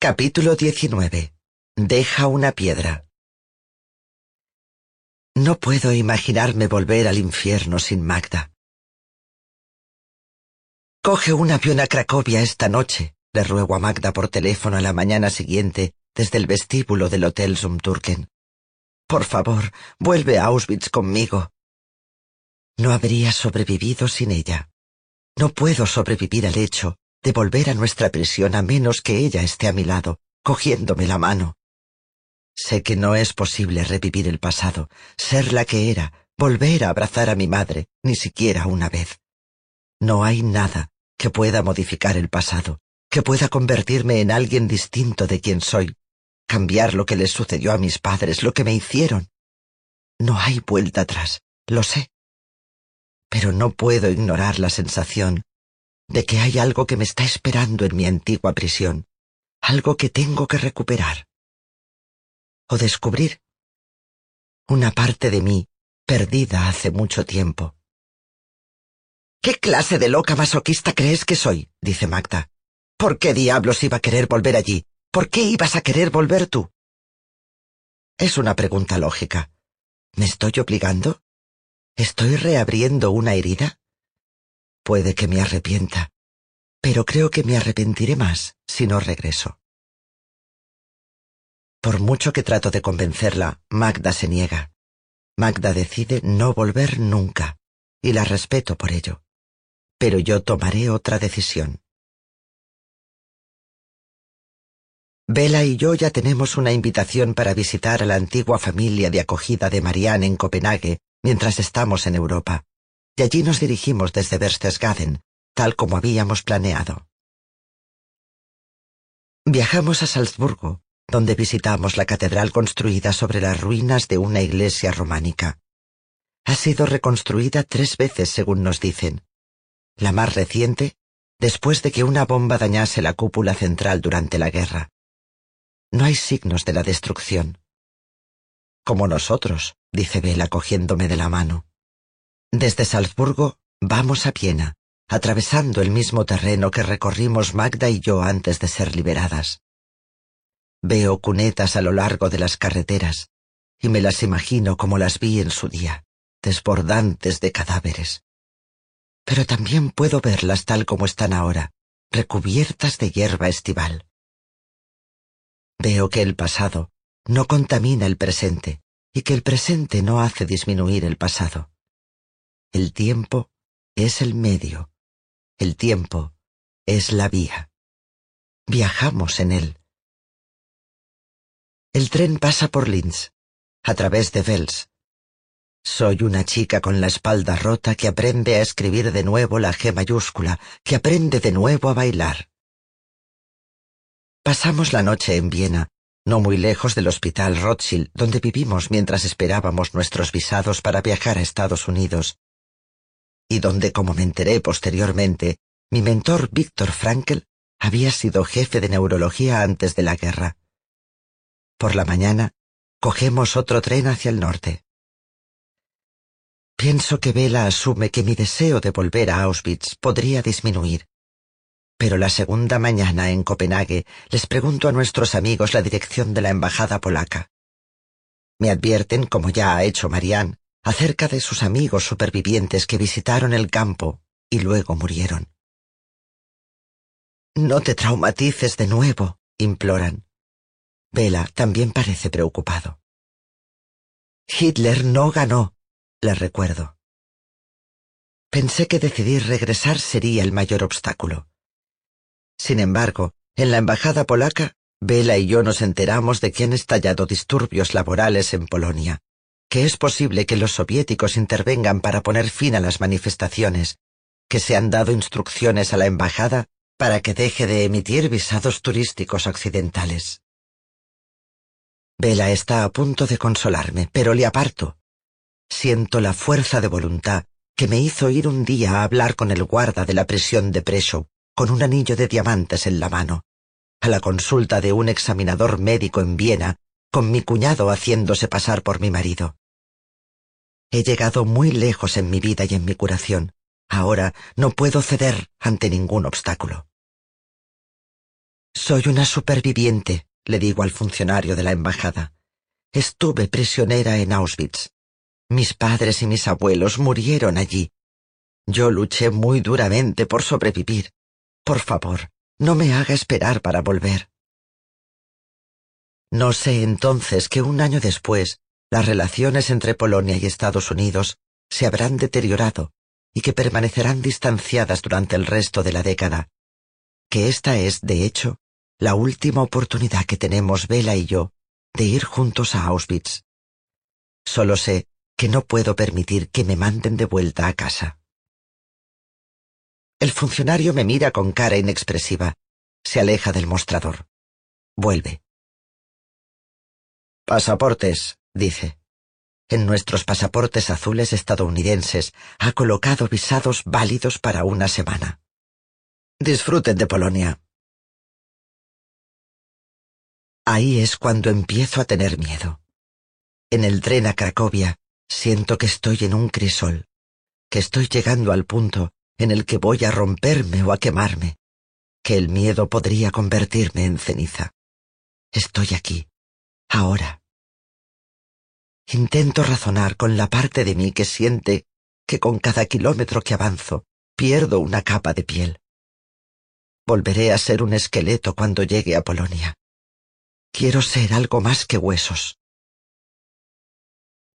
Capítulo 19. Deja una piedra. No puedo imaginarme volver al infierno sin Magda. Coge un avión a Cracovia esta noche, le ruego a Magda por teléfono a la mañana siguiente desde el vestíbulo del Hotel Zumturken. Por favor, vuelve a Auschwitz conmigo. No habría sobrevivido sin ella. No puedo sobrevivir al hecho de volver a nuestra prisión a menos que ella esté a mi lado, cogiéndome la mano. Sé que no es posible revivir el pasado, ser la que era, volver a abrazar a mi madre, ni siquiera una vez. No hay nada que pueda modificar el pasado, que pueda convertirme en alguien distinto de quien soy, cambiar lo que les sucedió a mis padres, lo que me hicieron. No hay vuelta atrás, lo sé. Pero no puedo ignorar la sensación de que hay algo que me está esperando en mi antigua prisión, algo que tengo que recuperar. O descubrir una parte de mí perdida hace mucho tiempo. ¿Qué clase de loca masoquista crees que soy? dice Magda. ¿Por qué diablos iba a querer volver allí? ¿Por qué ibas a querer volver tú? Es una pregunta lógica. ¿Me estoy obligando? ¿Estoy reabriendo una herida? Puede que me arrepienta, pero creo que me arrepentiré más si no regreso. Por mucho que trato de convencerla, Magda se niega. Magda decide no volver nunca, y la respeto por ello. Pero yo tomaré otra decisión. Bella y yo ya tenemos una invitación para visitar a la antigua familia de acogida de Marianne en Copenhague mientras estamos en Europa y allí nos dirigimos desde Berchtesgaden, tal como habíamos planeado. Viajamos a Salzburgo, donde visitamos la catedral construida sobre las ruinas de una iglesia románica. Ha sido reconstruida tres veces, según nos dicen. La más reciente, después de que una bomba dañase la cúpula central durante la guerra. No hay signos de la destrucción. Como nosotros, dice Bela cogiéndome de la mano. Desde Salzburgo vamos a Viena, atravesando el mismo terreno que recorrimos Magda y yo antes de ser liberadas. Veo cunetas a lo largo de las carreteras y me las imagino como las vi en su día, desbordantes de cadáveres. Pero también puedo verlas tal como están ahora, recubiertas de hierba estival. Veo que el pasado no contamina el presente y que el presente no hace disminuir el pasado. El tiempo es el medio. El tiempo es la vía. Viajamos en él. El tren pasa por Linz, a través de Vels. Soy una chica con la espalda rota que aprende a escribir de nuevo la G mayúscula, que aprende de nuevo a bailar. Pasamos la noche en Viena, no muy lejos del Hospital Rothschild, donde vivimos mientras esperábamos nuestros visados para viajar a Estados Unidos, y donde, como me enteré posteriormente, mi mentor Víctor Frankel había sido jefe de neurología antes de la guerra. Por la mañana, cogemos otro tren hacia el norte. Pienso que Vela asume que mi deseo de volver a Auschwitz podría disminuir, pero la segunda mañana en Copenhague les pregunto a nuestros amigos la dirección de la embajada polaca. Me advierten, como ya ha hecho Marianne, acerca de sus amigos supervivientes que visitaron el campo y luego murieron. No te traumatices de nuevo, imploran. Vela también parece preocupado. Hitler no ganó, les recuerdo. Pensé que decidir regresar sería el mayor obstáculo. Sin embargo, en la embajada polaca, Vela y yo nos enteramos de que han estallado disturbios laborales en Polonia, que es posible que los soviéticos intervengan para poner fin a las manifestaciones, que se han dado instrucciones a la embajada para que deje de emitir visados turísticos occidentales. Vela está a punto de consolarme, pero le aparto. Siento la fuerza de voluntad que me hizo ir un día a hablar con el guarda de la prisión de Preshow con un anillo de diamantes en la mano, a la consulta de un examinador médico en Viena, con mi cuñado haciéndose pasar por mi marido. He llegado muy lejos en mi vida y en mi curación. Ahora no puedo ceder ante ningún obstáculo. Soy una superviviente, le digo al funcionario de la embajada. Estuve prisionera en Auschwitz. Mis padres y mis abuelos murieron allí. Yo luché muy duramente por sobrevivir. Por favor, no me haga esperar para volver. No sé entonces que un año después las relaciones entre Polonia y Estados Unidos se habrán deteriorado y que permanecerán distanciadas durante el resto de la década, que esta es, de hecho, la última oportunidad que tenemos Vela y yo de ir juntos a Auschwitz. Solo sé que no puedo permitir que me manden de vuelta a casa. El funcionario me mira con cara inexpresiva. Se aleja del mostrador. Vuelve. Pasaportes, dice. En nuestros pasaportes azules estadounidenses ha colocado visados válidos para una semana. Disfruten de Polonia. Ahí es cuando empiezo a tener miedo. En el tren a Cracovia siento que estoy en un crisol, que estoy llegando al punto en el que voy a romperme o a quemarme, que el miedo podría convertirme en ceniza. Estoy aquí, ahora. Intento razonar con la parte de mí que siente que con cada kilómetro que avanzo pierdo una capa de piel. Volveré a ser un esqueleto cuando llegue a Polonia. Quiero ser algo más que huesos.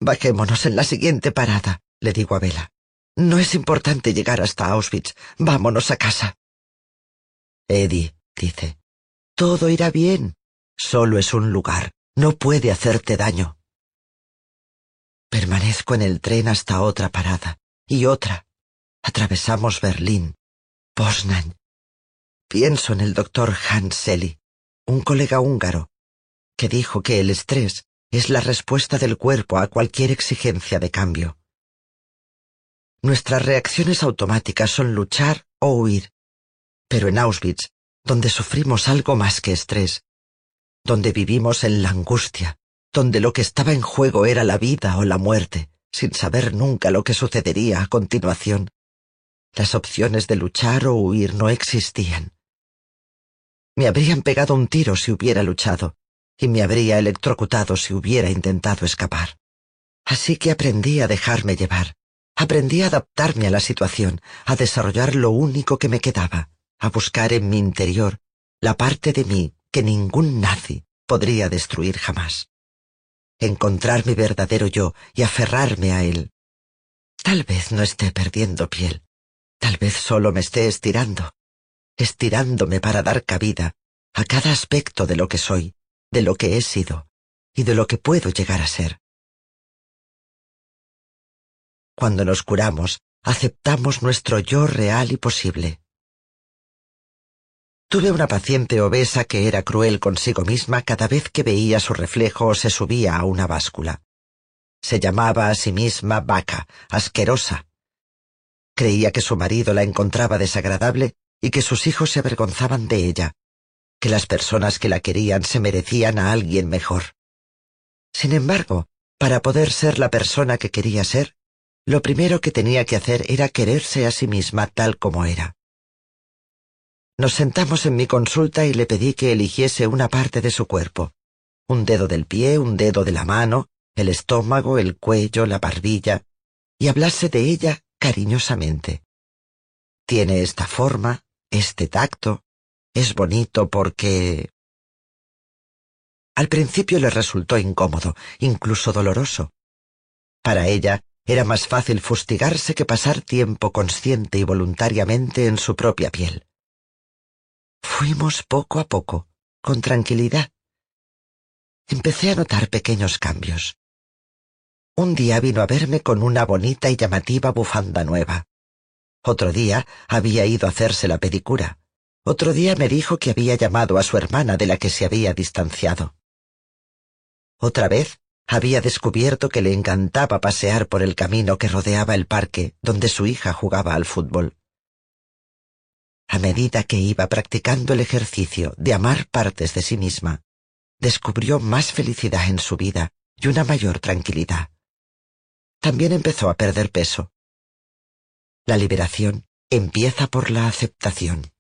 Bajémonos en la siguiente parada, le digo a Vela. No es importante llegar hasta Auschwitz. Vámonos a casa. Eddie, dice, todo irá bien. Solo es un lugar. No puede hacerte daño. Permanezco en el tren hasta otra parada. Y otra. Atravesamos Berlín. Poznan. Pienso en el doctor Hans Selly, un colega húngaro, que dijo que el estrés es la respuesta del cuerpo a cualquier exigencia de cambio. Nuestras reacciones automáticas son luchar o huir. Pero en Auschwitz, donde sufrimos algo más que estrés, donde vivimos en la angustia, donde lo que estaba en juego era la vida o la muerte, sin saber nunca lo que sucedería a continuación, las opciones de luchar o huir no existían. Me habrían pegado un tiro si hubiera luchado, y me habría electrocutado si hubiera intentado escapar. Así que aprendí a dejarme llevar, Aprendí a adaptarme a la situación, a desarrollar lo único que me quedaba, a buscar en mi interior la parte de mí que ningún nazi podría destruir jamás. Encontrar mi verdadero yo y aferrarme a él. Tal vez no esté perdiendo piel, tal vez solo me esté estirando, estirándome para dar cabida a cada aspecto de lo que soy, de lo que he sido y de lo que puedo llegar a ser. Cuando nos curamos, aceptamos nuestro yo real y posible. Tuve una paciente obesa que era cruel consigo misma cada vez que veía su reflejo o se subía a una báscula. Se llamaba a sí misma vaca, asquerosa. Creía que su marido la encontraba desagradable y que sus hijos se avergonzaban de ella, que las personas que la querían se merecían a alguien mejor. Sin embargo, para poder ser la persona que quería ser, lo primero que tenía que hacer era quererse a sí misma tal como era. Nos sentamos en mi consulta y le pedí que eligiese una parte de su cuerpo, un dedo del pie, un dedo de la mano, el estómago, el cuello, la barbilla, y hablase de ella cariñosamente. Tiene esta forma, este tacto, es bonito porque... Al principio le resultó incómodo, incluso doloroso. Para ella era más fácil fustigarse que pasar tiempo consciente y voluntariamente en su propia piel. Fuimos poco a poco, con tranquilidad. Empecé a notar pequeños cambios. Un día vino a verme con una bonita y llamativa bufanda nueva. Otro día había ido a hacerse la pedicura. Otro día me dijo que había llamado a su hermana de la que se había distanciado. Otra vez había descubierto que le encantaba pasear por el camino que rodeaba el parque donde su hija jugaba al fútbol. A medida que iba practicando el ejercicio de amar partes de sí misma, descubrió más felicidad en su vida y una mayor tranquilidad. También empezó a perder peso. La liberación empieza por la aceptación.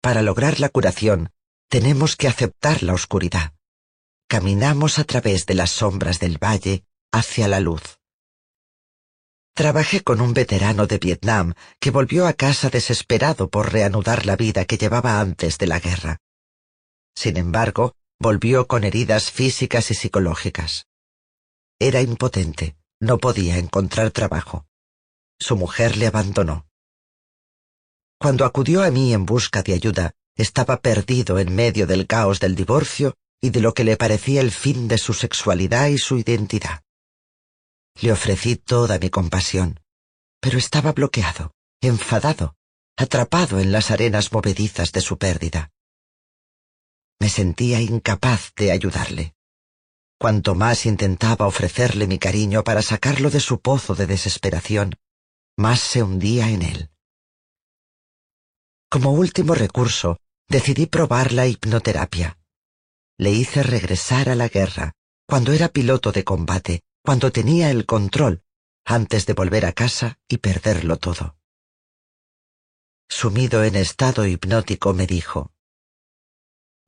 Para lograr la curación, tenemos que aceptar la oscuridad caminamos a través de las sombras del valle hacia la luz. Trabajé con un veterano de Vietnam que volvió a casa desesperado por reanudar la vida que llevaba antes de la guerra. Sin embargo, volvió con heridas físicas y psicológicas. Era impotente, no podía encontrar trabajo. Su mujer le abandonó. Cuando acudió a mí en busca de ayuda, estaba perdido en medio del caos del divorcio y de lo que le parecía el fin de su sexualidad y su identidad. Le ofrecí toda mi compasión, pero estaba bloqueado, enfadado, atrapado en las arenas movedizas de su pérdida. Me sentía incapaz de ayudarle. Cuanto más intentaba ofrecerle mi cariño para sacarlo de su pozo de desesperación, más se hundía en él. Como último recurso, decidí probar la hipnoterapia le hice regresar a la guerra, cuando era piloto de combate, cuando tenía el control, antes de volver a casa y perderlo todo. Sumido en estado hipnótico me dijo,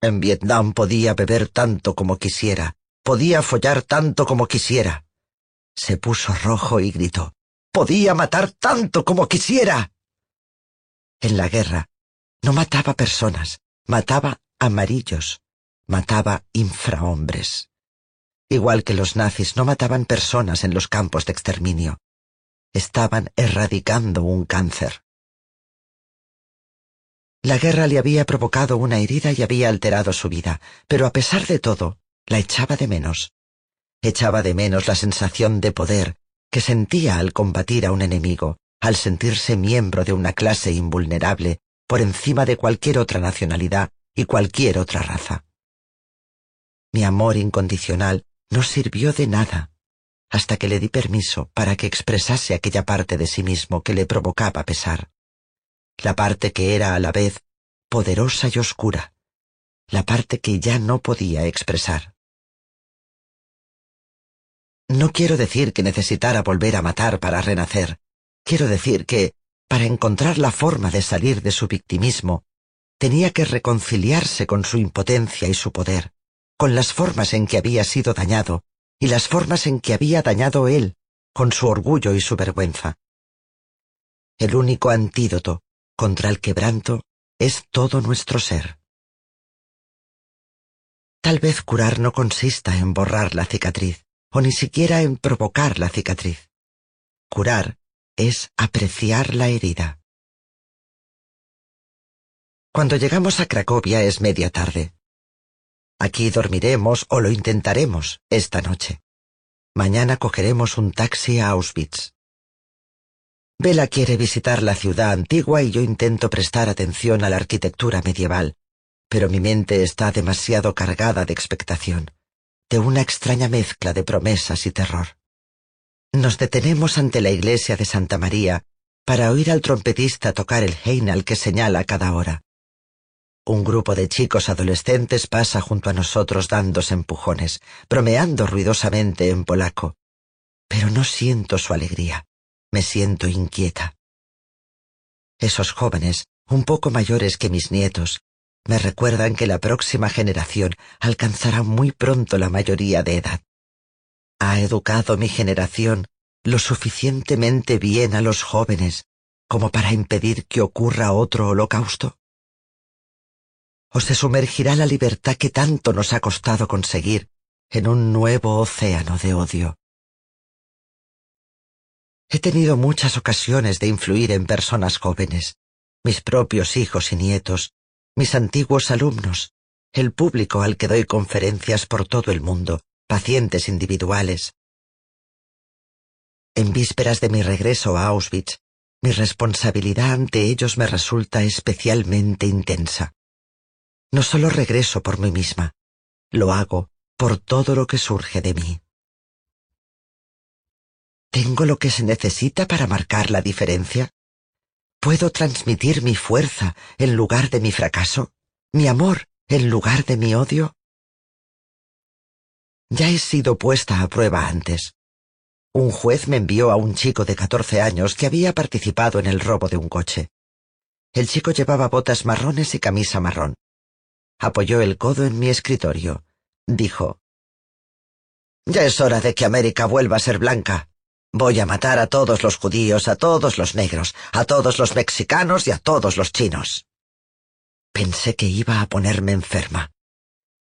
En Vietnam podía beber tanto como quisiera, podía follar tanto como quisiera. Se puso rojo y gritó, Podía matar tanto como quisiera. En la guerra no mataba personas, mataba amarillos, mataba infrahombres. Igual que los nazis no mataban personas en los campos de exterminio, estaban erradicando un cáncer. La guerra le había provocado una herida y había alterado su vida, pero a pesar de todo, la echaba de menos. Echaba de menos la sensación de poder que sentía al combatir a un enemigo, al sentirse miembro de una clase invulnerable por encima de cualquier otra nacionalidad y cualquier otra raza. Mi amor incondicional no sirvió de nada hasta que le di permiso para que expresase aquella parte de sí mismo que le provocaba pesar. La parte que era a la vez poderosa y oscura. La parte que ya no podía expresar. No quiero decir que necesitara volver a matar para renacer. Quiero decir que, para encontrar la forma de salir de su victimismo, tenía que reconciliarse con su impotencia y su poder con las formas en que había sido dañado y las formas en que había dañado él, con su orgullo y su vergüenza. El único antídoto contra el quebranto es todo nuestro ser. Tal vez curar no consista en borrar la cicatriz, o ni siquiera en provocar la cicatriz. Curar es apreciar la herida. Cuando llegamos a Cracovia es media tarde. Aquí dormiremos o lo intentaremos esta noche. Mañana cogeremos un taxi a Auschwitz. Vela quiere visitar la ciudad antigua y yo intento prestar atención a la arquitectura medieval, pero mi mente está demasiado cargada de expectación, de una extraña mezcla de promesas y terror. Nos detenemos ante la iglesia de Santa María para oír al trompetista tocar el Heinal que señala cada hora. Un grupo de chicos adolescentes pasa junto a nosotros dándose empujones, bromeando ruidosamente en polaco. Pero no siento su alegría, me siento inquieta. Esos jóvenes, un poco mayores que mis nietos, me recuerdan que la próxima generación alcanzará muy pronto la mayoría de edad. ¿Ha educado mi generación lo suficientemente bien a los jóvenes como para impedir que ocurra otro holocausto? ¿O se sumergirá la libertad que tanto nos ha costado conseguir en un nuevo océano de odio? He tenido muchas ocasiones de influir en personas jóvenes, mis propios hijos y nietos, mis antiguos alumnos, el público al que doy conferencias por todo el mundo, pacientes individuales, en vísperas de mi regreso a Auschwitz, mi responsabilidad ante ellos me resulta especialmente intensa. No solo regreso por mí misma, lo hago por todo lo que surge de mí. ¿Tengo lo que se necesita para marcar la diferencia? ¿Puedo transmitir mi fuerza en lugar de mi fracaso? ¿Mi amor en lugar de mi odio? Ya he sido puesta a prueba antes. Un juez me envió a un chico de catorce años que había participado en el robo de un coche. El chico llevaba botas marrones y camisa marrón. Apoyó el codo en mi escritorio. Dijo, Ya es hora de que América vuelva a ser blanca. Voy a matar a todos los judíos, a todos los negros, a todos los mexicanos y a todos los chinos. Pensé que iba a ponerme enferma.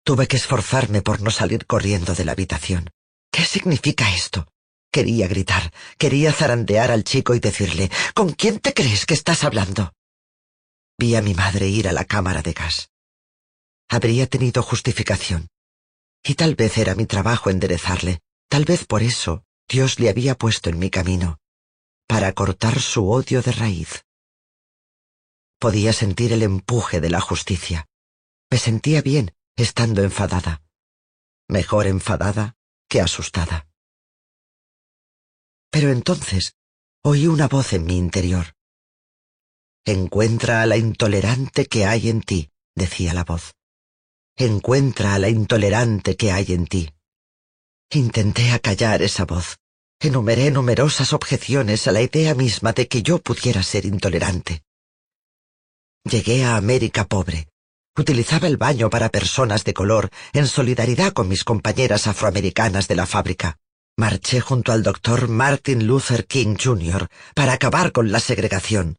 Tuve que esforzarme por no salir corriendo de la habitación. ¿Qué significa esto? Quería gritar, quería zarandear al chico y decirle, ¿con quién te crees que estás hablando? Vi a mi madre ir a la cámara de gas. Habría tenido justificación. Y tal vez era mi trabajo enderezarle, tal vez por eso Dios le había puesto en mi camino, para cortar su odio de raíz. Podía sentir el empuje de la justicia. Me sentía bien estando enfadada. Mejor enfadada que asustada. Pero entonces oí una voz en mi interior. Encuentra a la intolerante que hay en ti, decía la voz. Encuentra a la intolerante que hay en ti. Intenté acallar esa voz. Enumeré numerosas objeciones a la idea misma de que yo pudiera ser intolerante. Llegué a América pobre. Utilizaba el baño para personas de color en solidaridad con mis compañeras afroamericanas de la fábrica. Marché junto al doctor Martin Luther King Jr. para acabar con la segregación.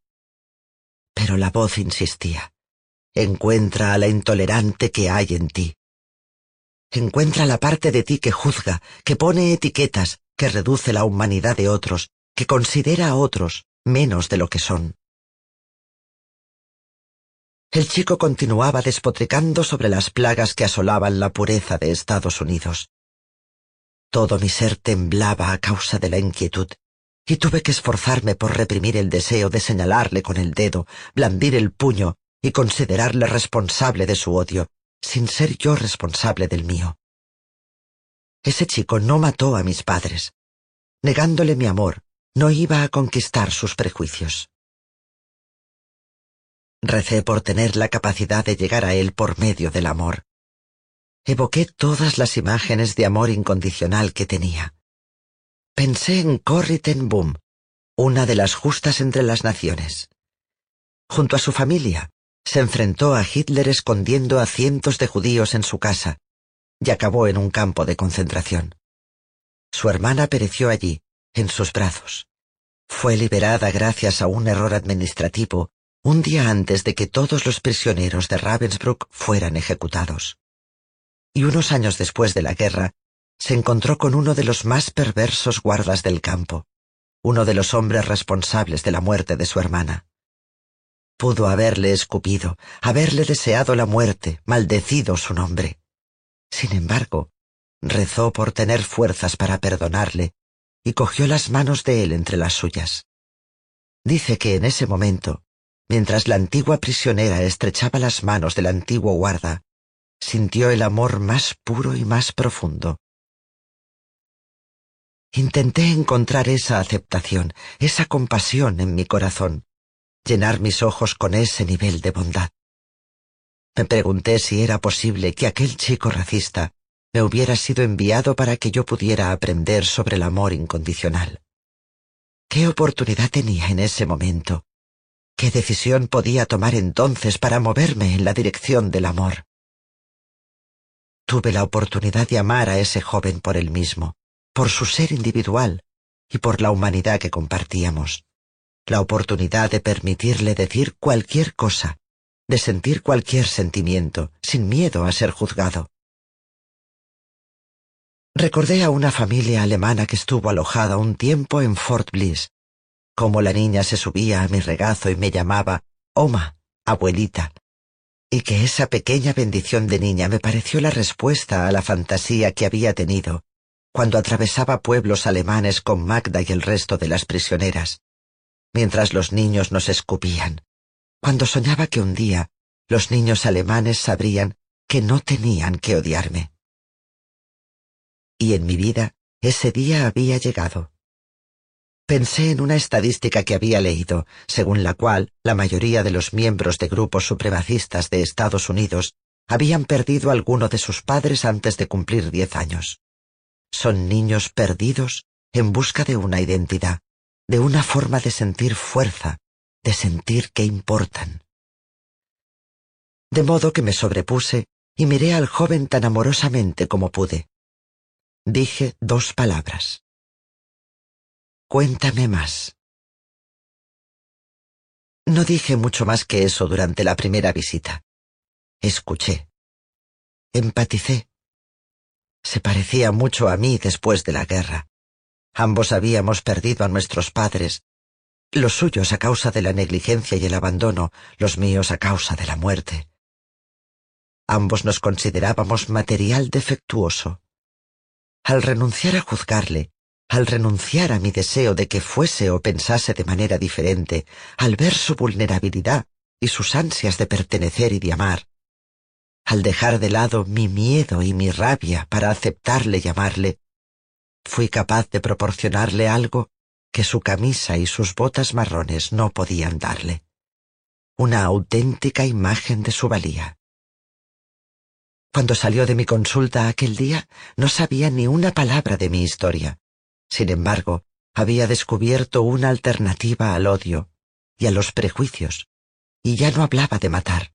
Pero la voz insistía. Encuentra a la intolerante que hay en ti. Encuentra la parte de ti que juzga, que pone etiquetas, que reduce la humanidad de otros, que considera a otros menos de lo que son. El chico continuaba despotricando sobre las plagas que asolaban la pureza de Estados Unidos. Todo mi ser temblaba a causa de la inquietud, y tuve que esforzarme por reprimir el deseo de señalarle con el dedo, blandir el puño y considerarle responsable de su odio, sin ser yo responsable del mío. Ese chico no mató a mis padres. Negándole mi amor, no iba a conquistar sus prejuicios. Recé por tener la capacidad de llegar a él por medio del amor, Evoqué todas las imágenes de amor incondicional que tenía. Pensé en Corrie ten Boom, una de las justas entre las naciones. Junto a su familia, se enfrentó a Hitler escondiendo a cientos de judíos en su casa y acabó en un campo de concentración. Su hermana pereció allí, en sus brazos. Fue liberada gracias a un error administrativo un día antes de que todos los prisioneros de Ravensbrück fueran ejecutados y unos años después de la guerra, se encontró con uno de los más perversos guardas del campo, uno de los hombres responsables de la muerte de su hermana. Pudo haberle escupido, haberle deseado la muerte, maldecido su nombre. Sin embargo, rezó por tener fuerzas para perdonarle y cogió las manos de él entre las suyas. Dice que en ese momento, mientras la antigua prisionera estrechaba las manos del antiguo guarda, sintió el amor más puro y más profundo. Intenté encontrar esa aceptación, esa compasión en mi corazón, llenar mis ojos con ese nivel de bondad. Me pregunté si era posible que aquel chico racista me hubiera sido enviado para que yo pudiera aprender sobre el amor incondicional. ¿Qué oportunidad tenía en ese momento? ¿Qué decisión podía tomar entonces para moverme en la dirección del amor? Tuve la oportunidad de amar a ese joven por él mismo, por su ser individual y por la humanidad que compartíamos. La oportunidad de permitirle decir cualquier cosa, de sentir cualquier sentimiento, sin miedo a ser juzgado. Recordé a una familia alemana que estuvo alojada un tiempo en Fort Bliss, como la niña se subía a mi regazo y me llamaba Oma, abuelita, y que esa pequeña bendición de niña me pareció la respuesta a la fantasía que había tenido cuando atravesaba pueblos alemanes con Magda y el resto de las prisioneras, mientras los niños nos escupían, cuando soñaba que un día los niños alemanes sabrían que no tenían que odiarme y en mi vida ese día había llegado. Pensé en una estadística que había leído, según la cual la mayoría de los miembros de grupos supremacistas de Estados Unidos habían perdido alguno de sus padres antes de cumplir diez años. Son niños perdidos en busca de una identidad, de una forma de sentir fuerza, de sentir que importan. De modo que me sobrepuse y miré al joven tan amorosamente como pude dije dos palabras. Cuéntame más. No dije mucho más que eso durante la primera visita. Escuché. Empaticé. Se parecía mucho a mí después de la guerra. Ambos habíamos perdido a nuestros padres, los suyos a causa de la negligencia y el abandono, los míos a causa de la muerte. Ambos nos considerábamos material defectuoso. Al renunciar a juzgarle, al renunciar a mi deseo de que fuese o pensase de manera diferente, al ver su vulnerabilidad y sus ansias de pertenecer y de amar, al dejar de lado mi miedo y mi rabia para aceptarle y amarle, fui capaz de proporcionarle algo que su camisa y sus botas marrones no podían darle, una auténtica imagen de su valía. Cuando salió de mi consulta aquel día, no sabía ni una palabra de mi historia. Sin embargo, había descubierto una alternativa al odio y a los prejuicios, y ya no hablaba de matar.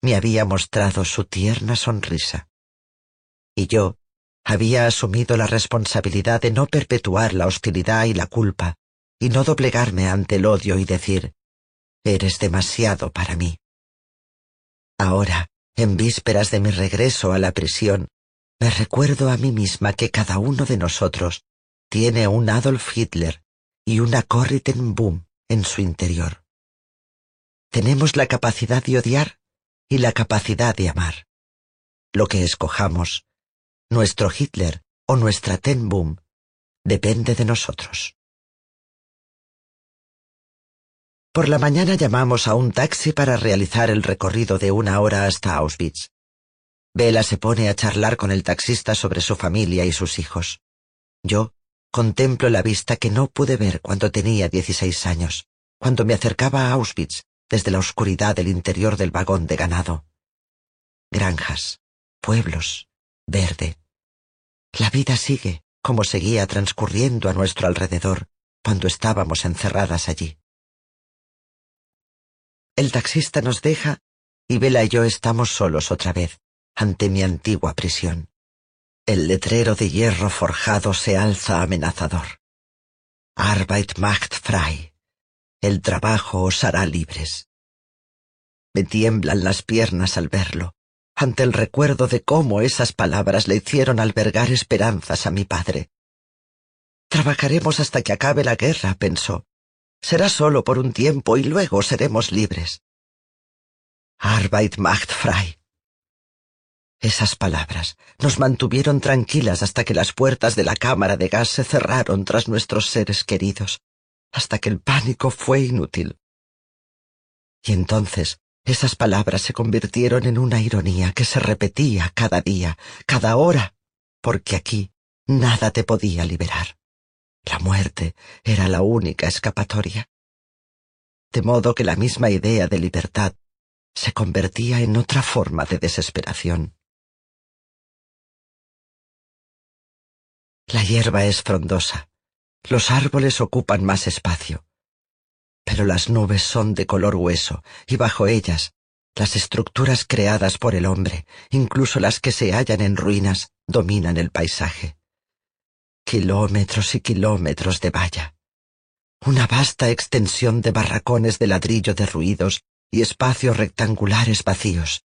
Me había mostrado su tierna sonrisa. Y yo había asumido la responsabilidad de no perpetuar la hostilidad y la culpa, y no doblegarme ante el odio y decir, eres demasiado para mí. Ahora, en vísperas de mi regreso a la prisión, me recuerdo a mí misma que cada uno de nosotros tiene un Adolf Hitler y una Corrie ten Boom en su interior. Tenemos la capacidad de odiar y la capacidad de amar. Lo que escojamos, nuestro Hitler o nuestra Ten Boom, depende de nosotros. Por la mañana llamamos a un taxi para realizar el recorrido de una hora hasta Auschwitz. Bela se pone a charlar con el taxista sobre su familia y sus hijos. Yo contemplo la vista que no pude ver cuando tenía dieciséis años, cuando me acercaba a Auschwitz desde la oscuridad del interior del vagón de ganado. Granjas, pueblos, verde. La vida sigue como seguía transcurriendo a nuestro alrededor cuando estábamos encerradas allí. El taxista nos deja y Bela y yo estamos solos otra vez, ante mi antigua prisión. El letrero de hierro forjado se alza amenazador. Arbeit macht frei. El trabajo os hará libres. Me tiemblan las piernas al verlo, ante el recuerdo de cómo esas palabras le hicieron albergar esperanzas a mi padre. Trabajaremos hasta que acabe la guerra, pensó, Será solo por un tiempo y luego seremos libres. Arbeit macht frei. Esas palabras nos mantuvieron tranquilas hasta que las puertas de la cámara de gas se cerraron tras nuestros seres queridos, hasta que el pánico fue inútil. Y entonces esas palabras se convirtieron en una ironía que se repetía cada día, cada hora, porque aquí nada te podía liberar. La muerte era la única escapatoria. De modo que la misma idea de libertad se convertía en otra forma de desesperación. La hierba es frondosa, los árboles ocupan más espacio, pero las nubes son de color hueso y bajo ellas las estructuras creadas por el hombre, incluso las que se hallan en ruinas, dominan el paisaje. Kilómetros y kilómetros de valla. Una vasta extensión de barracones de ladrillo derruidos y espacios rectangulares vacíos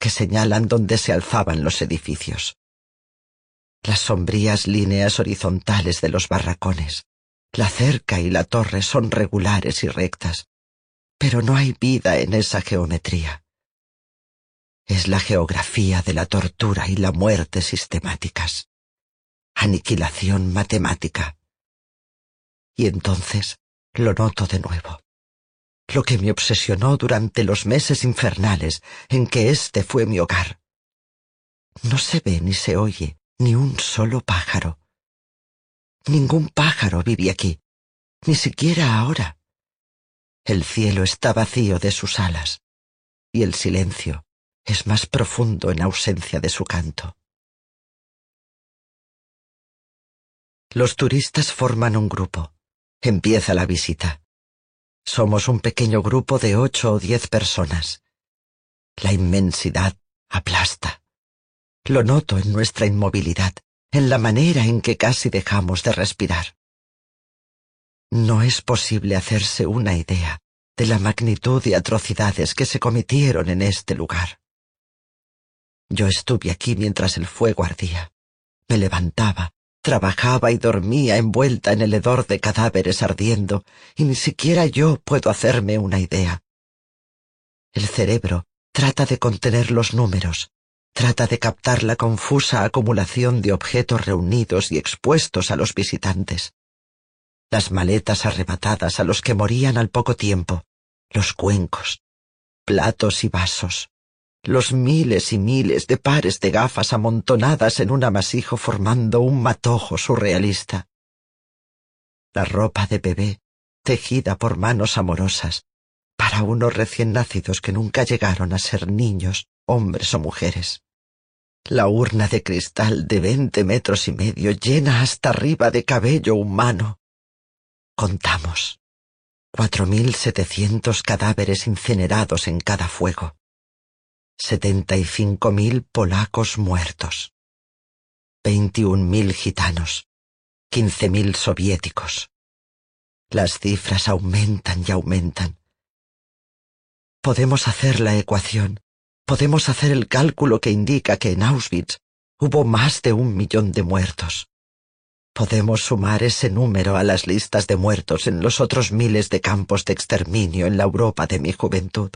que señalan donde se alzaban los edificios. Las sombrías líneas horizontales de los barracones, la cerca y la torre son regulares y rectas, pero no hay vida en esa geometría. Es la geografía de la tortura y la muerte sistemáticas. Aniquilación matemática. Y entonces lo noto de nuevo. Lo que me obsesionó durante los meses infernales en que este fue mi hogar. No se ve ni se oye ni un solo pájaro. Ningún pájaro vive aquí, ni siquiera ahora. El cielo está vacío de sus alas, y el silencio es más profundo en ausencia de su canto. Los turistas forman un grupo. Empieza la visita. Somos un pequeño grupo de ocho o diez personas. La inmensidad aplasta. Lo noto en nuestra inmovilidad, en la manera en que casi dejamos de respirar. No es posible hacerse una idea de la magnitud de atrocidades que se cometieron en este lugar. Yo estuve aquí mientras el fuego ardía. Me levantaba, trabajaba y dormía envuelta en el hedor de cadáveres ardiendo, y ni siquiera yo puedo hacerme una idea. El cerebro trata de contener los números, Trata de captar la confusa acumulación de objetos reunidos y expuestos a los visitantes. Las maletas arrebatadas a los que morían al poco tiempo, los cuencos, platos y vasos, los miles y miles de pares de gafas amontonadas en un amasijo formando un matojo surrealista. La ropa de bebé, tejida por manos amorosas, para unos recién nacidos que nunca llegaron a ser niños hombres o mujeres. La urna de cristal de veinte metros y medio llena hasta arriba de cabello humano. Contamos. Cuatro mil setecientos cadáveres incinerados en cada fuego. Setenta y cinco mil polacos muertos. Veintiún mil gitanos. Quince mil soviéticos. Las cifras aumentan y aumentan. Podemos hacer la ecuación podemos hacer el cálculo que indica que en Auschwitz hubo más de un millón de muertos. Podemos sumar ese número a las listas de muertos en los otros miles de campos de exterminio en la Europa de mi juventud,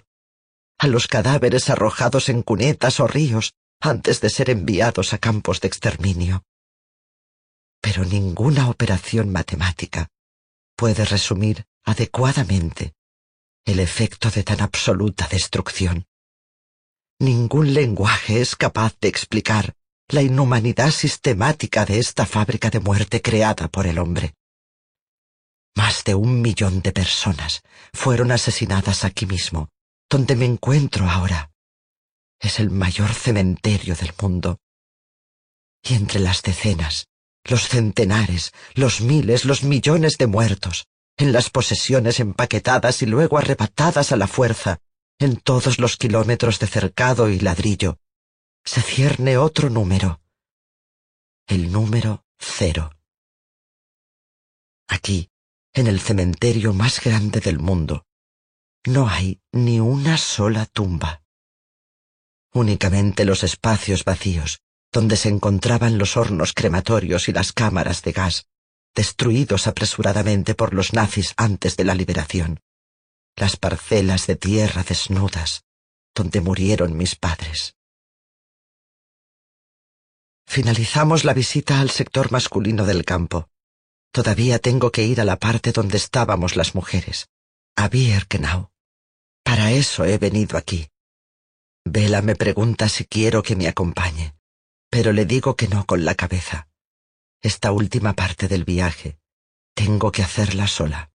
a los cadáveres arrojados en cunetas o ríos antes de ser enviados a campos de exterminio. Pero ninguna operación matemática puede resumir adecuadamente el efecto de tan absoluta destrucción. Ningún lenguaje es capaz de explicar la inhumanidad sistemática de esta fábrica de muerte creada por el hombre. Más de un millón de personas fueron asesinadas aquí mismo, donde me encuentro ahora. Es el mayor cementerio del mundo. Y entre las decenas, los centenares, los miles, los millones de muertos, en las posesiones empaquetadas y luego arrebatadas a la fuerza, en todos los kilómetros de cercado y ladrillo, se cierne otro número. El número cero. Aquí, en el cementerio más grande del mundo, no hay ni una sola tumba. Únicamente los espacios vacíos, donde se encontraban los hornos crematorios y las cámaras de gas, destruidos apresuradamente por los nazis antes de la liberación las parcelas de tierra desnudas, donde murieron mis padres. Finalizamos la visita al sector masculino del campo. Todavía tengo que ir a la parte donde estábamos las mujeres, a Birkenau. Para eso he venido aquí. Vela me pregunta si quiero que me acompañe, pero le digo que no con la cabeza. Esta última parte del viaje tengo que hacerla sola.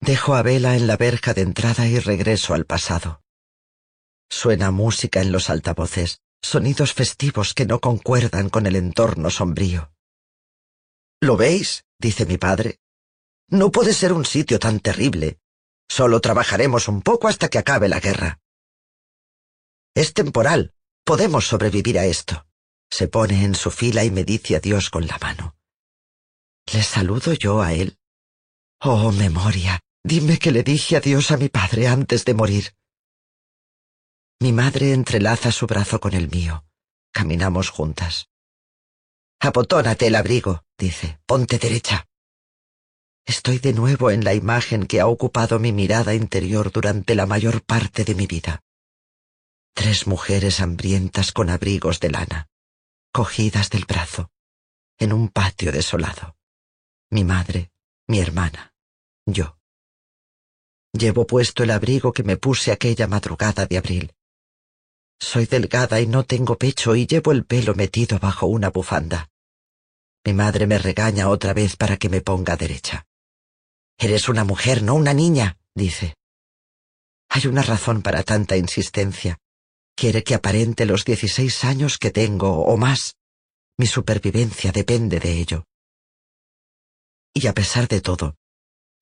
Dejo a Vela en la verja de entrada y regreso al pasado. Suena música en los altavoces, sonidos festivos que no concuerdan con el entorno sombrío. ¿Lo veis? dice mi padre. No puede ser un sitio tan terrible. Solo trabajaremos un poco hasta que acabe la guerra. Es temporal. Podemos sobrevivir a esto. Se pone en su fila y me dice adiós con la mano. ¿Le saludo yo a él? Oh, memoria, dime que le dije adiós a mi padre antes de morir. Mi madre entrelaza su brazo con el mío. Caminamos juntas. Apotónate el abrigo, dice. Ponte derecha. Estoy de nuevo en la imagen que ha ocupado mi mirada interior durante la mayor parte de mi vida. Tres mujeres hambrientas con abrigos de lana, cogidas del brazo, en un patio desolado. Mi madre, mi hermana, yo. Llevo puesto el abrigo que me puse aquella madrugada de abril. Soy delgada y no tengo pecho y llevo el pelo metido bajo una bufanda. Mi madre me regaña otra vez para que me ponga derecha. Eres una mujer, no una niña, dice. Hay una razón para tanta insistencia. Quiere que aparente los dieciséis años que tengo o más. Mi supervivencia depende de ello. Y a pesar de todo,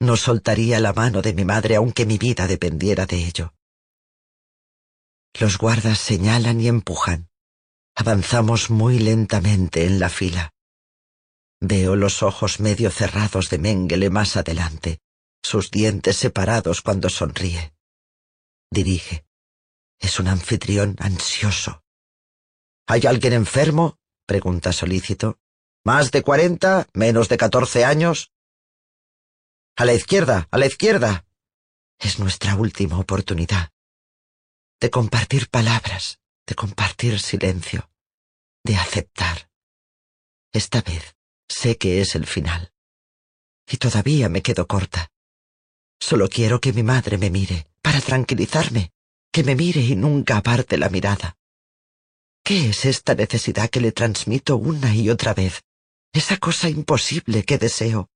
no soltaría la mano de mi madre aunque mi vida dependiera de ello. Los guardas señalan y empujan. Avanzamos muy lentamente en la fila. Veo los ojos medio cerrados de Mengele más adelante, sus dientes separados cuando sonríe. Dirige. Es un anfitrión ansioso. ¿Hay alguien enfermo? pregunta solícito. ¿Más de cuarenta? ¿Menos de catorce años? A la izquierda, a la izquierda. Es nuestra última oportunidad de compartir palabras, de compartir silencio, de aceptar. Esta vez sé que es el final. Y todavía me quedo corta. Solo quiero que mi madre me mire, para tranquilizarme, que me mire y nunca aparte la mirada. ¿Qué es esta necesidad que le transmito una y otra vez? Esa cosa imposible que deseo.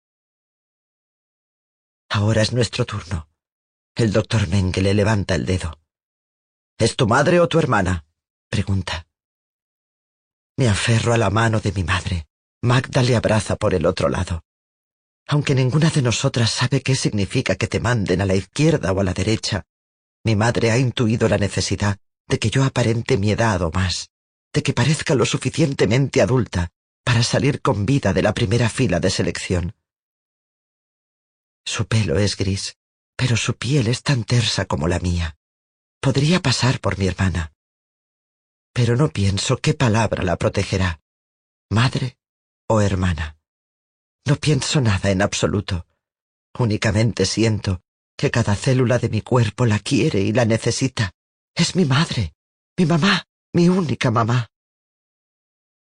Ahora es nuestro turno. El doctor Mengele levanta el dedo. ¿Es tu madre o tu hermana? pregunta. Me aferro a la mano de mi madre. Magda le abraza por el otro lado. Aunque ninguna de nosotras sabe qué significa que te manden a la izquierda o a la derecha, mi madre ha intuido la necesidad de que yo aparente mi edad o más, de que parezca lo suficientemente adulta para salir con vida de la primera fila de selección. Su pelo es gris, pero su piel es tan tersa como la mía podría pasar por mi hermana. Pero no pienso qué palabra la protegerá, madre o hermana. No pienso nada en absoluto. Únicamente siento que cada célula de mi cuerpo la quiere y la necesita. Es mi madre, mi mamá, mi única mamá.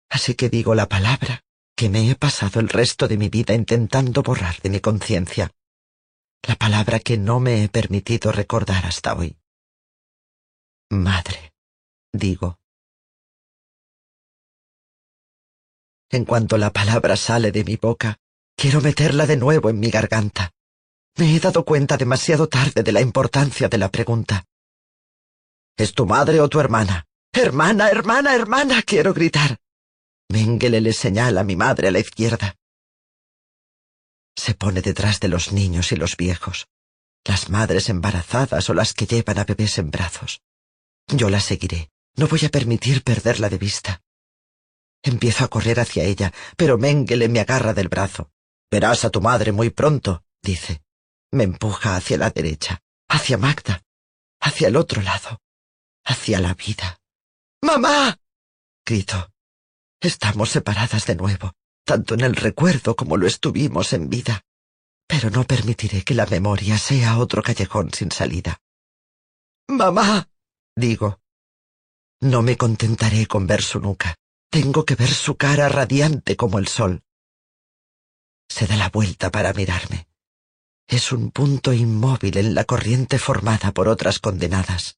Así que digo la palabra que me he pasado el resto de mi vida intentando borrar de mi conciencia. La palabra que no me he permitido recordar hasta hoy. Madre, digo. En cuanto la palabra sale de mi boca, quiero meterla de nuevo en mi garganta. Me he dado cuenta demasiado tarde de la importancia de la pregunta. ¿Es tu madre o tu hermana? Hermana, hermana, hermana, quiero gritar. Mengele le señala a mi madre a la izquierda. Se pone detrás de los niños y los viejos, las madres embarazadas o las que llevan a bebés en brazos. Yo la seguiré. No voy a permitir perderla de vista. Empiezo a correr hacia ella, pero Mengele me agarra del brazo. Verás a tu madre muy pronto, dice. Me empuja hacia la derecha, hacia Magda, hacia el otro lado, hacia la vida. ¡Mamá! grito. Estamos separadas de nuevo, tanto en el recuerdo como lo estuvimos en vida. Pero no permitiré que la memoria sea otro callejón sin salida. Mamá, digo. No me contentaré con ver su nuca. Tengo que ver su cara radiante como el sol. Se da la vuelta para mirarme. Es un punto inmóvil en la corriente formada por otras condenadas.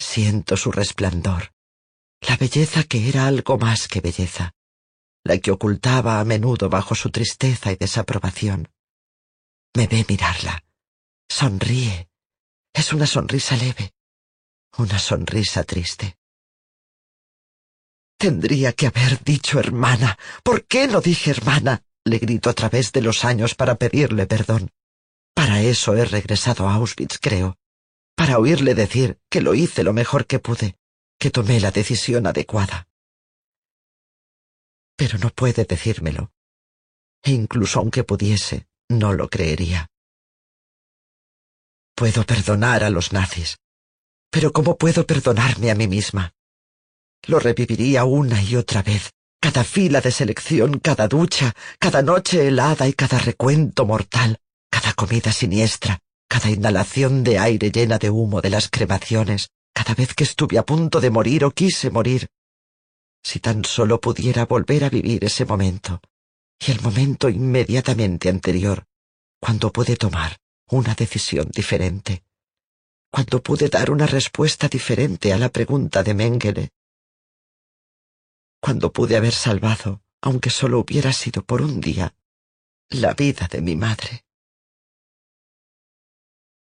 Siento su resplandor, la belleza que era algo más que belleza, la que ocultaba a menudo bajo su tristeza y desaprobación. Me ve mirarla. Sonríe. Es una sonrisa leve, una sonrisa triste. Tendría que haber dicho hermana. ¿Por qué no dije hermana? le grito a través de los años para pedirle perdón. Para eso he regresado a Auschwitz, creo. Para oírle decir que lo hice lo mejor que pude, que tomé la decisión adecuada. Pero no puede decírmelo. E incluso aunque pudiese, no lo creería. Puedo perdonar a los nazis, pero ¿cómo puedo perdonarme a mí misma? Lo reviviría una y otra vez, cada fila de selección, cada ducha, cada noche helada y cada recuento mortal, comida siniestra, cada inhalación de aire llena de humo de las cremaciones, cada vez que estuve a punto de morir o quise morir. Si tan solo pudiera volver a vivir ese momento, y el momento inmediatamente anterior, cuando pude tomar una decisión diferente, cuando pude dar una respuesta diferente a la pregunta de Mengele, cuando pude haber salvado, aunque solo hubiera sido por un día, la vida de mi madre.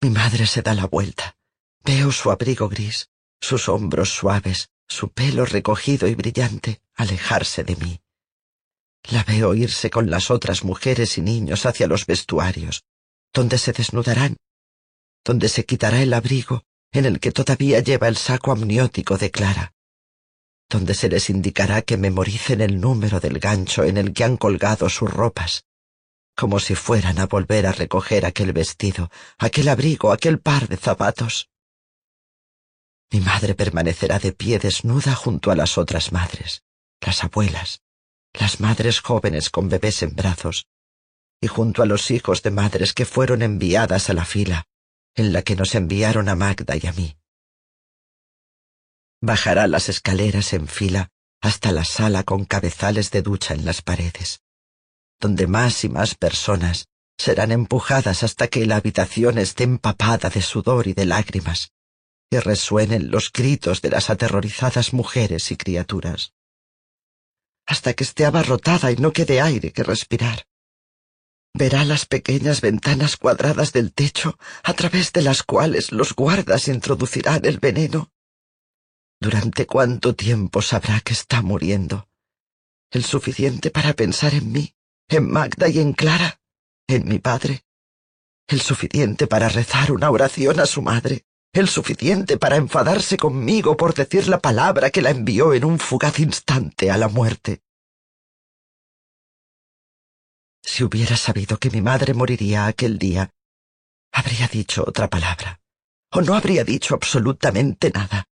Mi madre se da la vuelta. Veo su abrigo gris, sus hombros suaves, su pelo recogido y brillante alejarse de mí. La veo irse con las otras mujeres y niños hacia los vestuarios, donde se desnudarán, donde se quitará el abrigo en el que todavía lleva el saco amniótico de Clara, donde se les indicará que memoricen el número del gancho en el que han colgado sus ropas, como si fueran a volver a recoger aquel vestido, aquel abrigo, aquel par de zapatos. Mi madre permanecerá de pie desnuda junto a las otras madres, las abuelas, las madres jóvenes con bebés en brazos, y junto a los hijos de madres que fueron enviadas a la fila, en la que nos enviaron a Magda y a mí. Bajará las escaleras en fila hasta la sala con cabezales de ducha en las paredes, donde más y más personas serán empujadas hasta que la habitación esté empapada de sudor y de lágrimas, y resuenen los gritos de las aterrorizadas mujeres y criaturas, hasta que esté abarrotada y no quede aire que respirar. Verá las pequeñas ventanas cuadradas del techo a través de las cuales los guardas introducirán el veneno ¿Durante cuánto tiempo sabrá que está muriendo? El suficiente para pensar en mí, en Magda y en Clara, en mi padre. El suficiente para rezar una oración a su madre. El suficiente para enfadarse conmigo por decir la palabra que la envió en un fugaz instante a la muerte. Si hubiera sabido que mi madre moriría aquel día, habría dicho otra palabra, o no habría dicho absolutamente nada.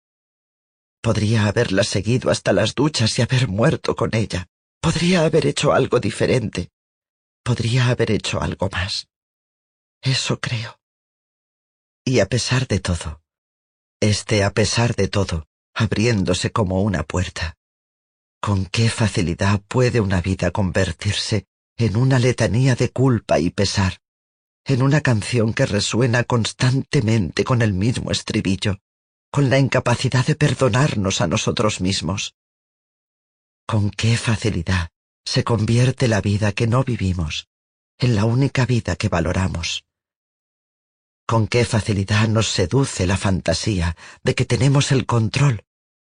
Podría haberla seguido hasta las duchas y haber muerto con ella. Podría haber hecho algo diferente. Podría haber hecho algo más. Eso creo. Y a pesar de todo, este a pesar de todo, abriéndose como una puerta. ¿Con qué facilidad puede una vida convertirse en una letanía de culpa y pesar, en una canción que resuena constantemente con el mismo estribillo, con la incapacidad de perdonarnos a nosotros mismos. Con qué facilidad se convierte la vida que no vivimos en la única vida que valoramos. Con qué facilidad nos seduce la fantasía de que tenemos el control,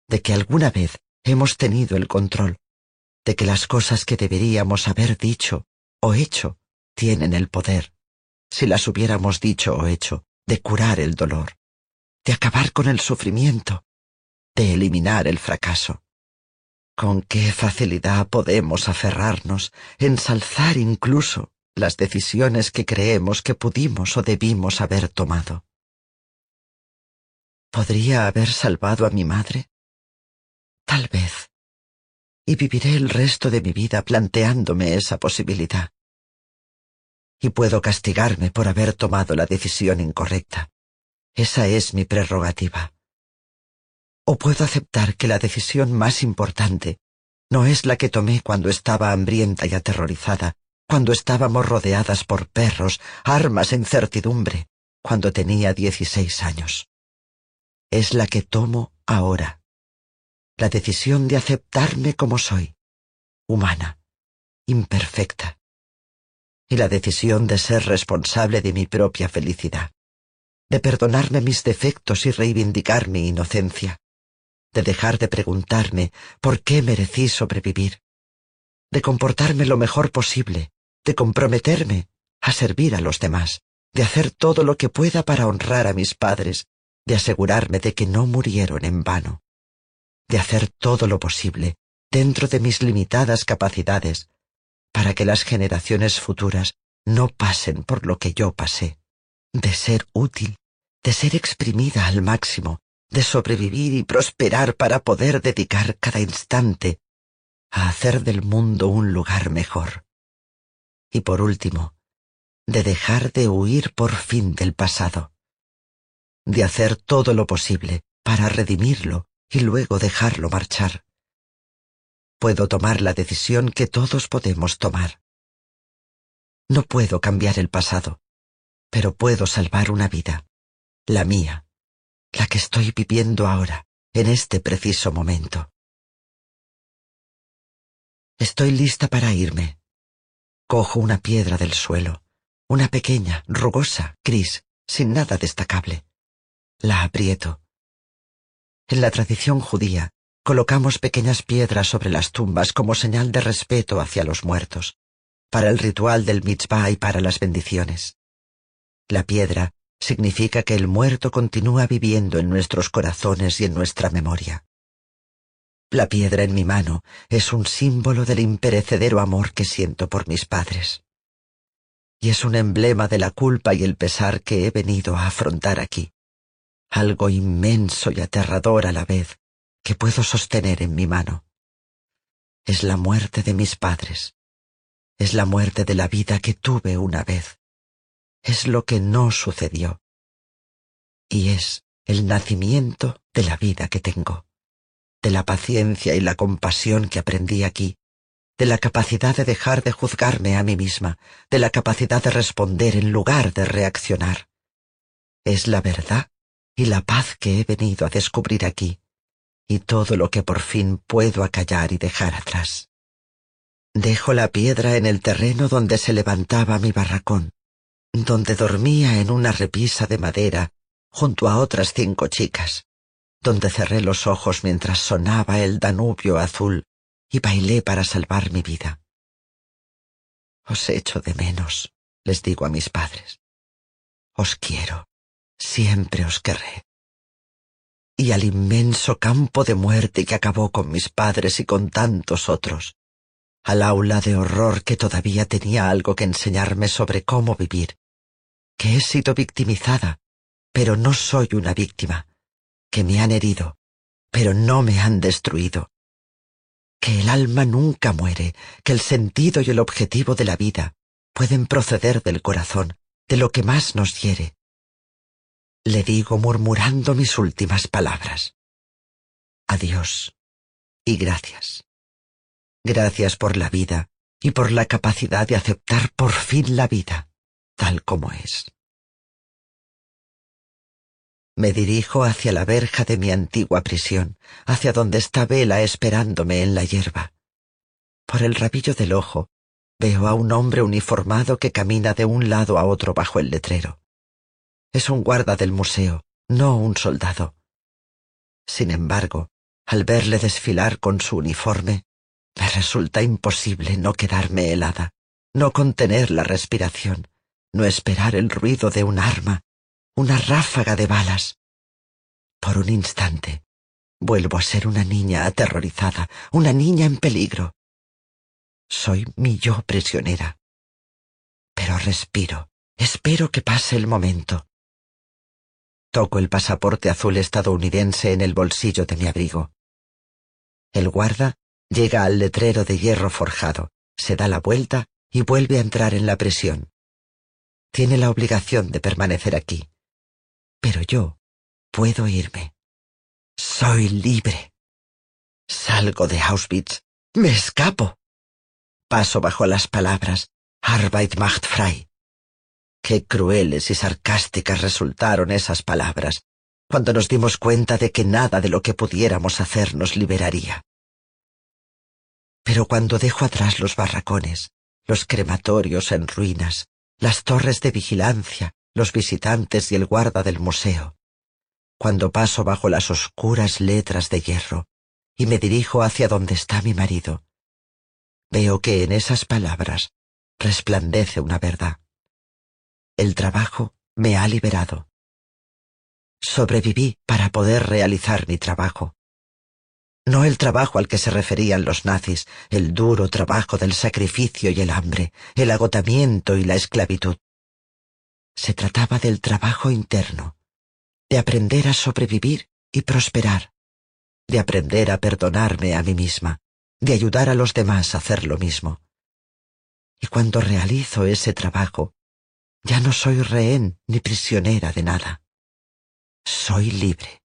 de que alguna vez hemos tenido el control, de que las cosas que deberíamos haber dicho o hecho tienen el poder, si las hubiéramos dicho o hecho, de curar el dolor de acabar con el sufrimiento, de eliminar el fracaso. Con qué facilidad podemos aferrarnos, ensalzar incluso las decisiones que creemos que pudimos o debimos haber tomado. ¿Podría haber salvado a mi madre? Tal vez. Y viviré el resto de mi vida planteándome esa posibilidad. Y puedo castigarme por haber tomado la decisión incorrecta Esa es mi prerrogativa. O puedo aceptar que la decisión más importante no es la que tomé cuando estaba hambrienta y aterrorizada, cuando estábamos rodeadas por perros, armas e incertidumbre, cuando tenía dieciséis años. Es la que tomo ahora. La decisión de aceptarme como soy, humana, imperfecta. Y la decisión de ser responsable de mi propia felicidad, de perdonarme mis defectos y reivindicar mi inocencia, de dejar de preguntarme por qué merecí sobrevivir, de comportarme lo mejor posible, de comprometerme a servir a los demás, de hacer todo lo que pueda para honrar a mis padres, de asegurarme de que no murieron en vano, de hacer todo lo posible, dentro de mis limitadas capacidades, para que las generaciones futuras no pasen por lo que yo pasé, de ser útil, de ser exprimida al máximo, de sobrevivir y prosperar para poder dedicar cada instante a hacer del mundo un lugar mejor. Y por último, de dejar de huir por fin del pasado, de hacer todo lo posible para redimirlo y luego dejarlo marchar. Puedo tomar la decisión que todos podemos tomar. No puedo cambiar el pasado, pero puedo salvar una vida, la mía, la que estoy viviendo ahora, en este preciso momento. Estoy lista para irme. Cojo una piedra del suelo, una pequeña, rugosa, gris, sin nada destacable. La aprieto. En la tradición judía, colocamos pequeñas piedras sobre las tumbas como señal de respeto hacia los muertos, para el ritual del mitzvah y para las bendiciones. La piedra significa que el muerto continúa viviendo en nuestros corazones y en nuestra memoria. La piedra en mi mano es un símbolo del imperecedero amor que siento por mis padres. Y es un emblema de la culpa y el pesar que he venido a afrontar aquí. Algo inmenso y aterrador a la vez que puedo sostener en mi mano. Es la muerte de mis padres. Es la muerte de la vida que tuve una vez. Es lo que no sucedió. Y es el nacimiento de la vida que tengo de la paciencia y la compasión que aprendí aquí, de la capacidad de dejar de juzgarme a mí misma, de la capacidad de responder en lugar de reaccionar. Es la verdad y la paz que he venido a descubrir aquí, y todo lo que por fin puedo acallar y dejar atrás. Dejo la piedra en el terreno donde se levantaba mi barracón, donde dormía en una repisa de madera junto a otras cinco chicas donde cerré los ojos mientras sonaba el Danubio azul y bailé para salvar mi vida. Os echo de menos, les digo a mis padres. Os quiero, siempre os querré. Y al inmenso campo de muerte que acabó con mis padres y con tantos otros, al aula de horror que todavía tenía algo que enseñarme sobre cómo vivir, que he sido victimizada, pero no soy una víctima que me han herido, pero no me han destruido. Que el alma nunca muere, que el sentido y el objetivo de la vida pueden proceder del corazón, de lo que más nos hiere. Le digo murmurando mis últimas palabras. Adiós y gracias. Gracias por la vida y por la capacidad de aceptar por fin la vida, tal como es. Me dirijo hacia la verja de mi antigua prisión, hacia donde está Vela esperándome en la hierba. Por el rabillo del ojo, veo a un hombre uniformado que camina de un lado a otro bajo el letrero. Es un guarda del museo, no un soldado. Sin embargo, al verle desfilar con su uniforme, me resulta imposible no quedarme helada, no contener la respiración, no esperar el ruido de un arma una ráfaga de balas. Por un instante, vuelvo a ser una niña aterrorizada, una niña en peligro. Soy mi yo prisionera. Pero respiro, espero que pase el momento. Toco el pasaporte azul estadounidense en el bolsillo de mi abrigo. El guarda llega al letrero de hierro forjado, se da la vuelta y vuelve a entrar en la prisión. Tiene la obligación de permanecer aquí Pero yo puedo irme. Soy libre. Salgo de Auschwitz. Me escapo. Paso bajo las palabras Arbeit macht frei. Qué crueles y sarcásticas resultaron esas palabras cuando nos dimos cuenta de que nada de lo que pudiéramos hacer nos liberaría. Pero cuando dejo atrás los barracones, los crematorios en ruinas, las torres de vigilancia, los visitantes y el guarda del museo, cuando paso bajo las oscuras letras de hierro y me dirijo hacia donde está mi marido, veo que en esas palabras resplandece una verdad. El trabajo me ha liberado. Sobreviví para poder realizar mi trabajo. No el trabajo al que se referían los nazis, el duro trabajo del sacrificio y el hambre, el agotamiento y la esclavitud. Se trataba del trabajo interno, de aprender a sobrevivir y prosperar, de aprender a perdonarme a mí misma, de ayudar a los demás a hacer lo mismo. Y cuando realizo ese trabajo, ya no soy rehén ni prisionera de nada. Soy libre.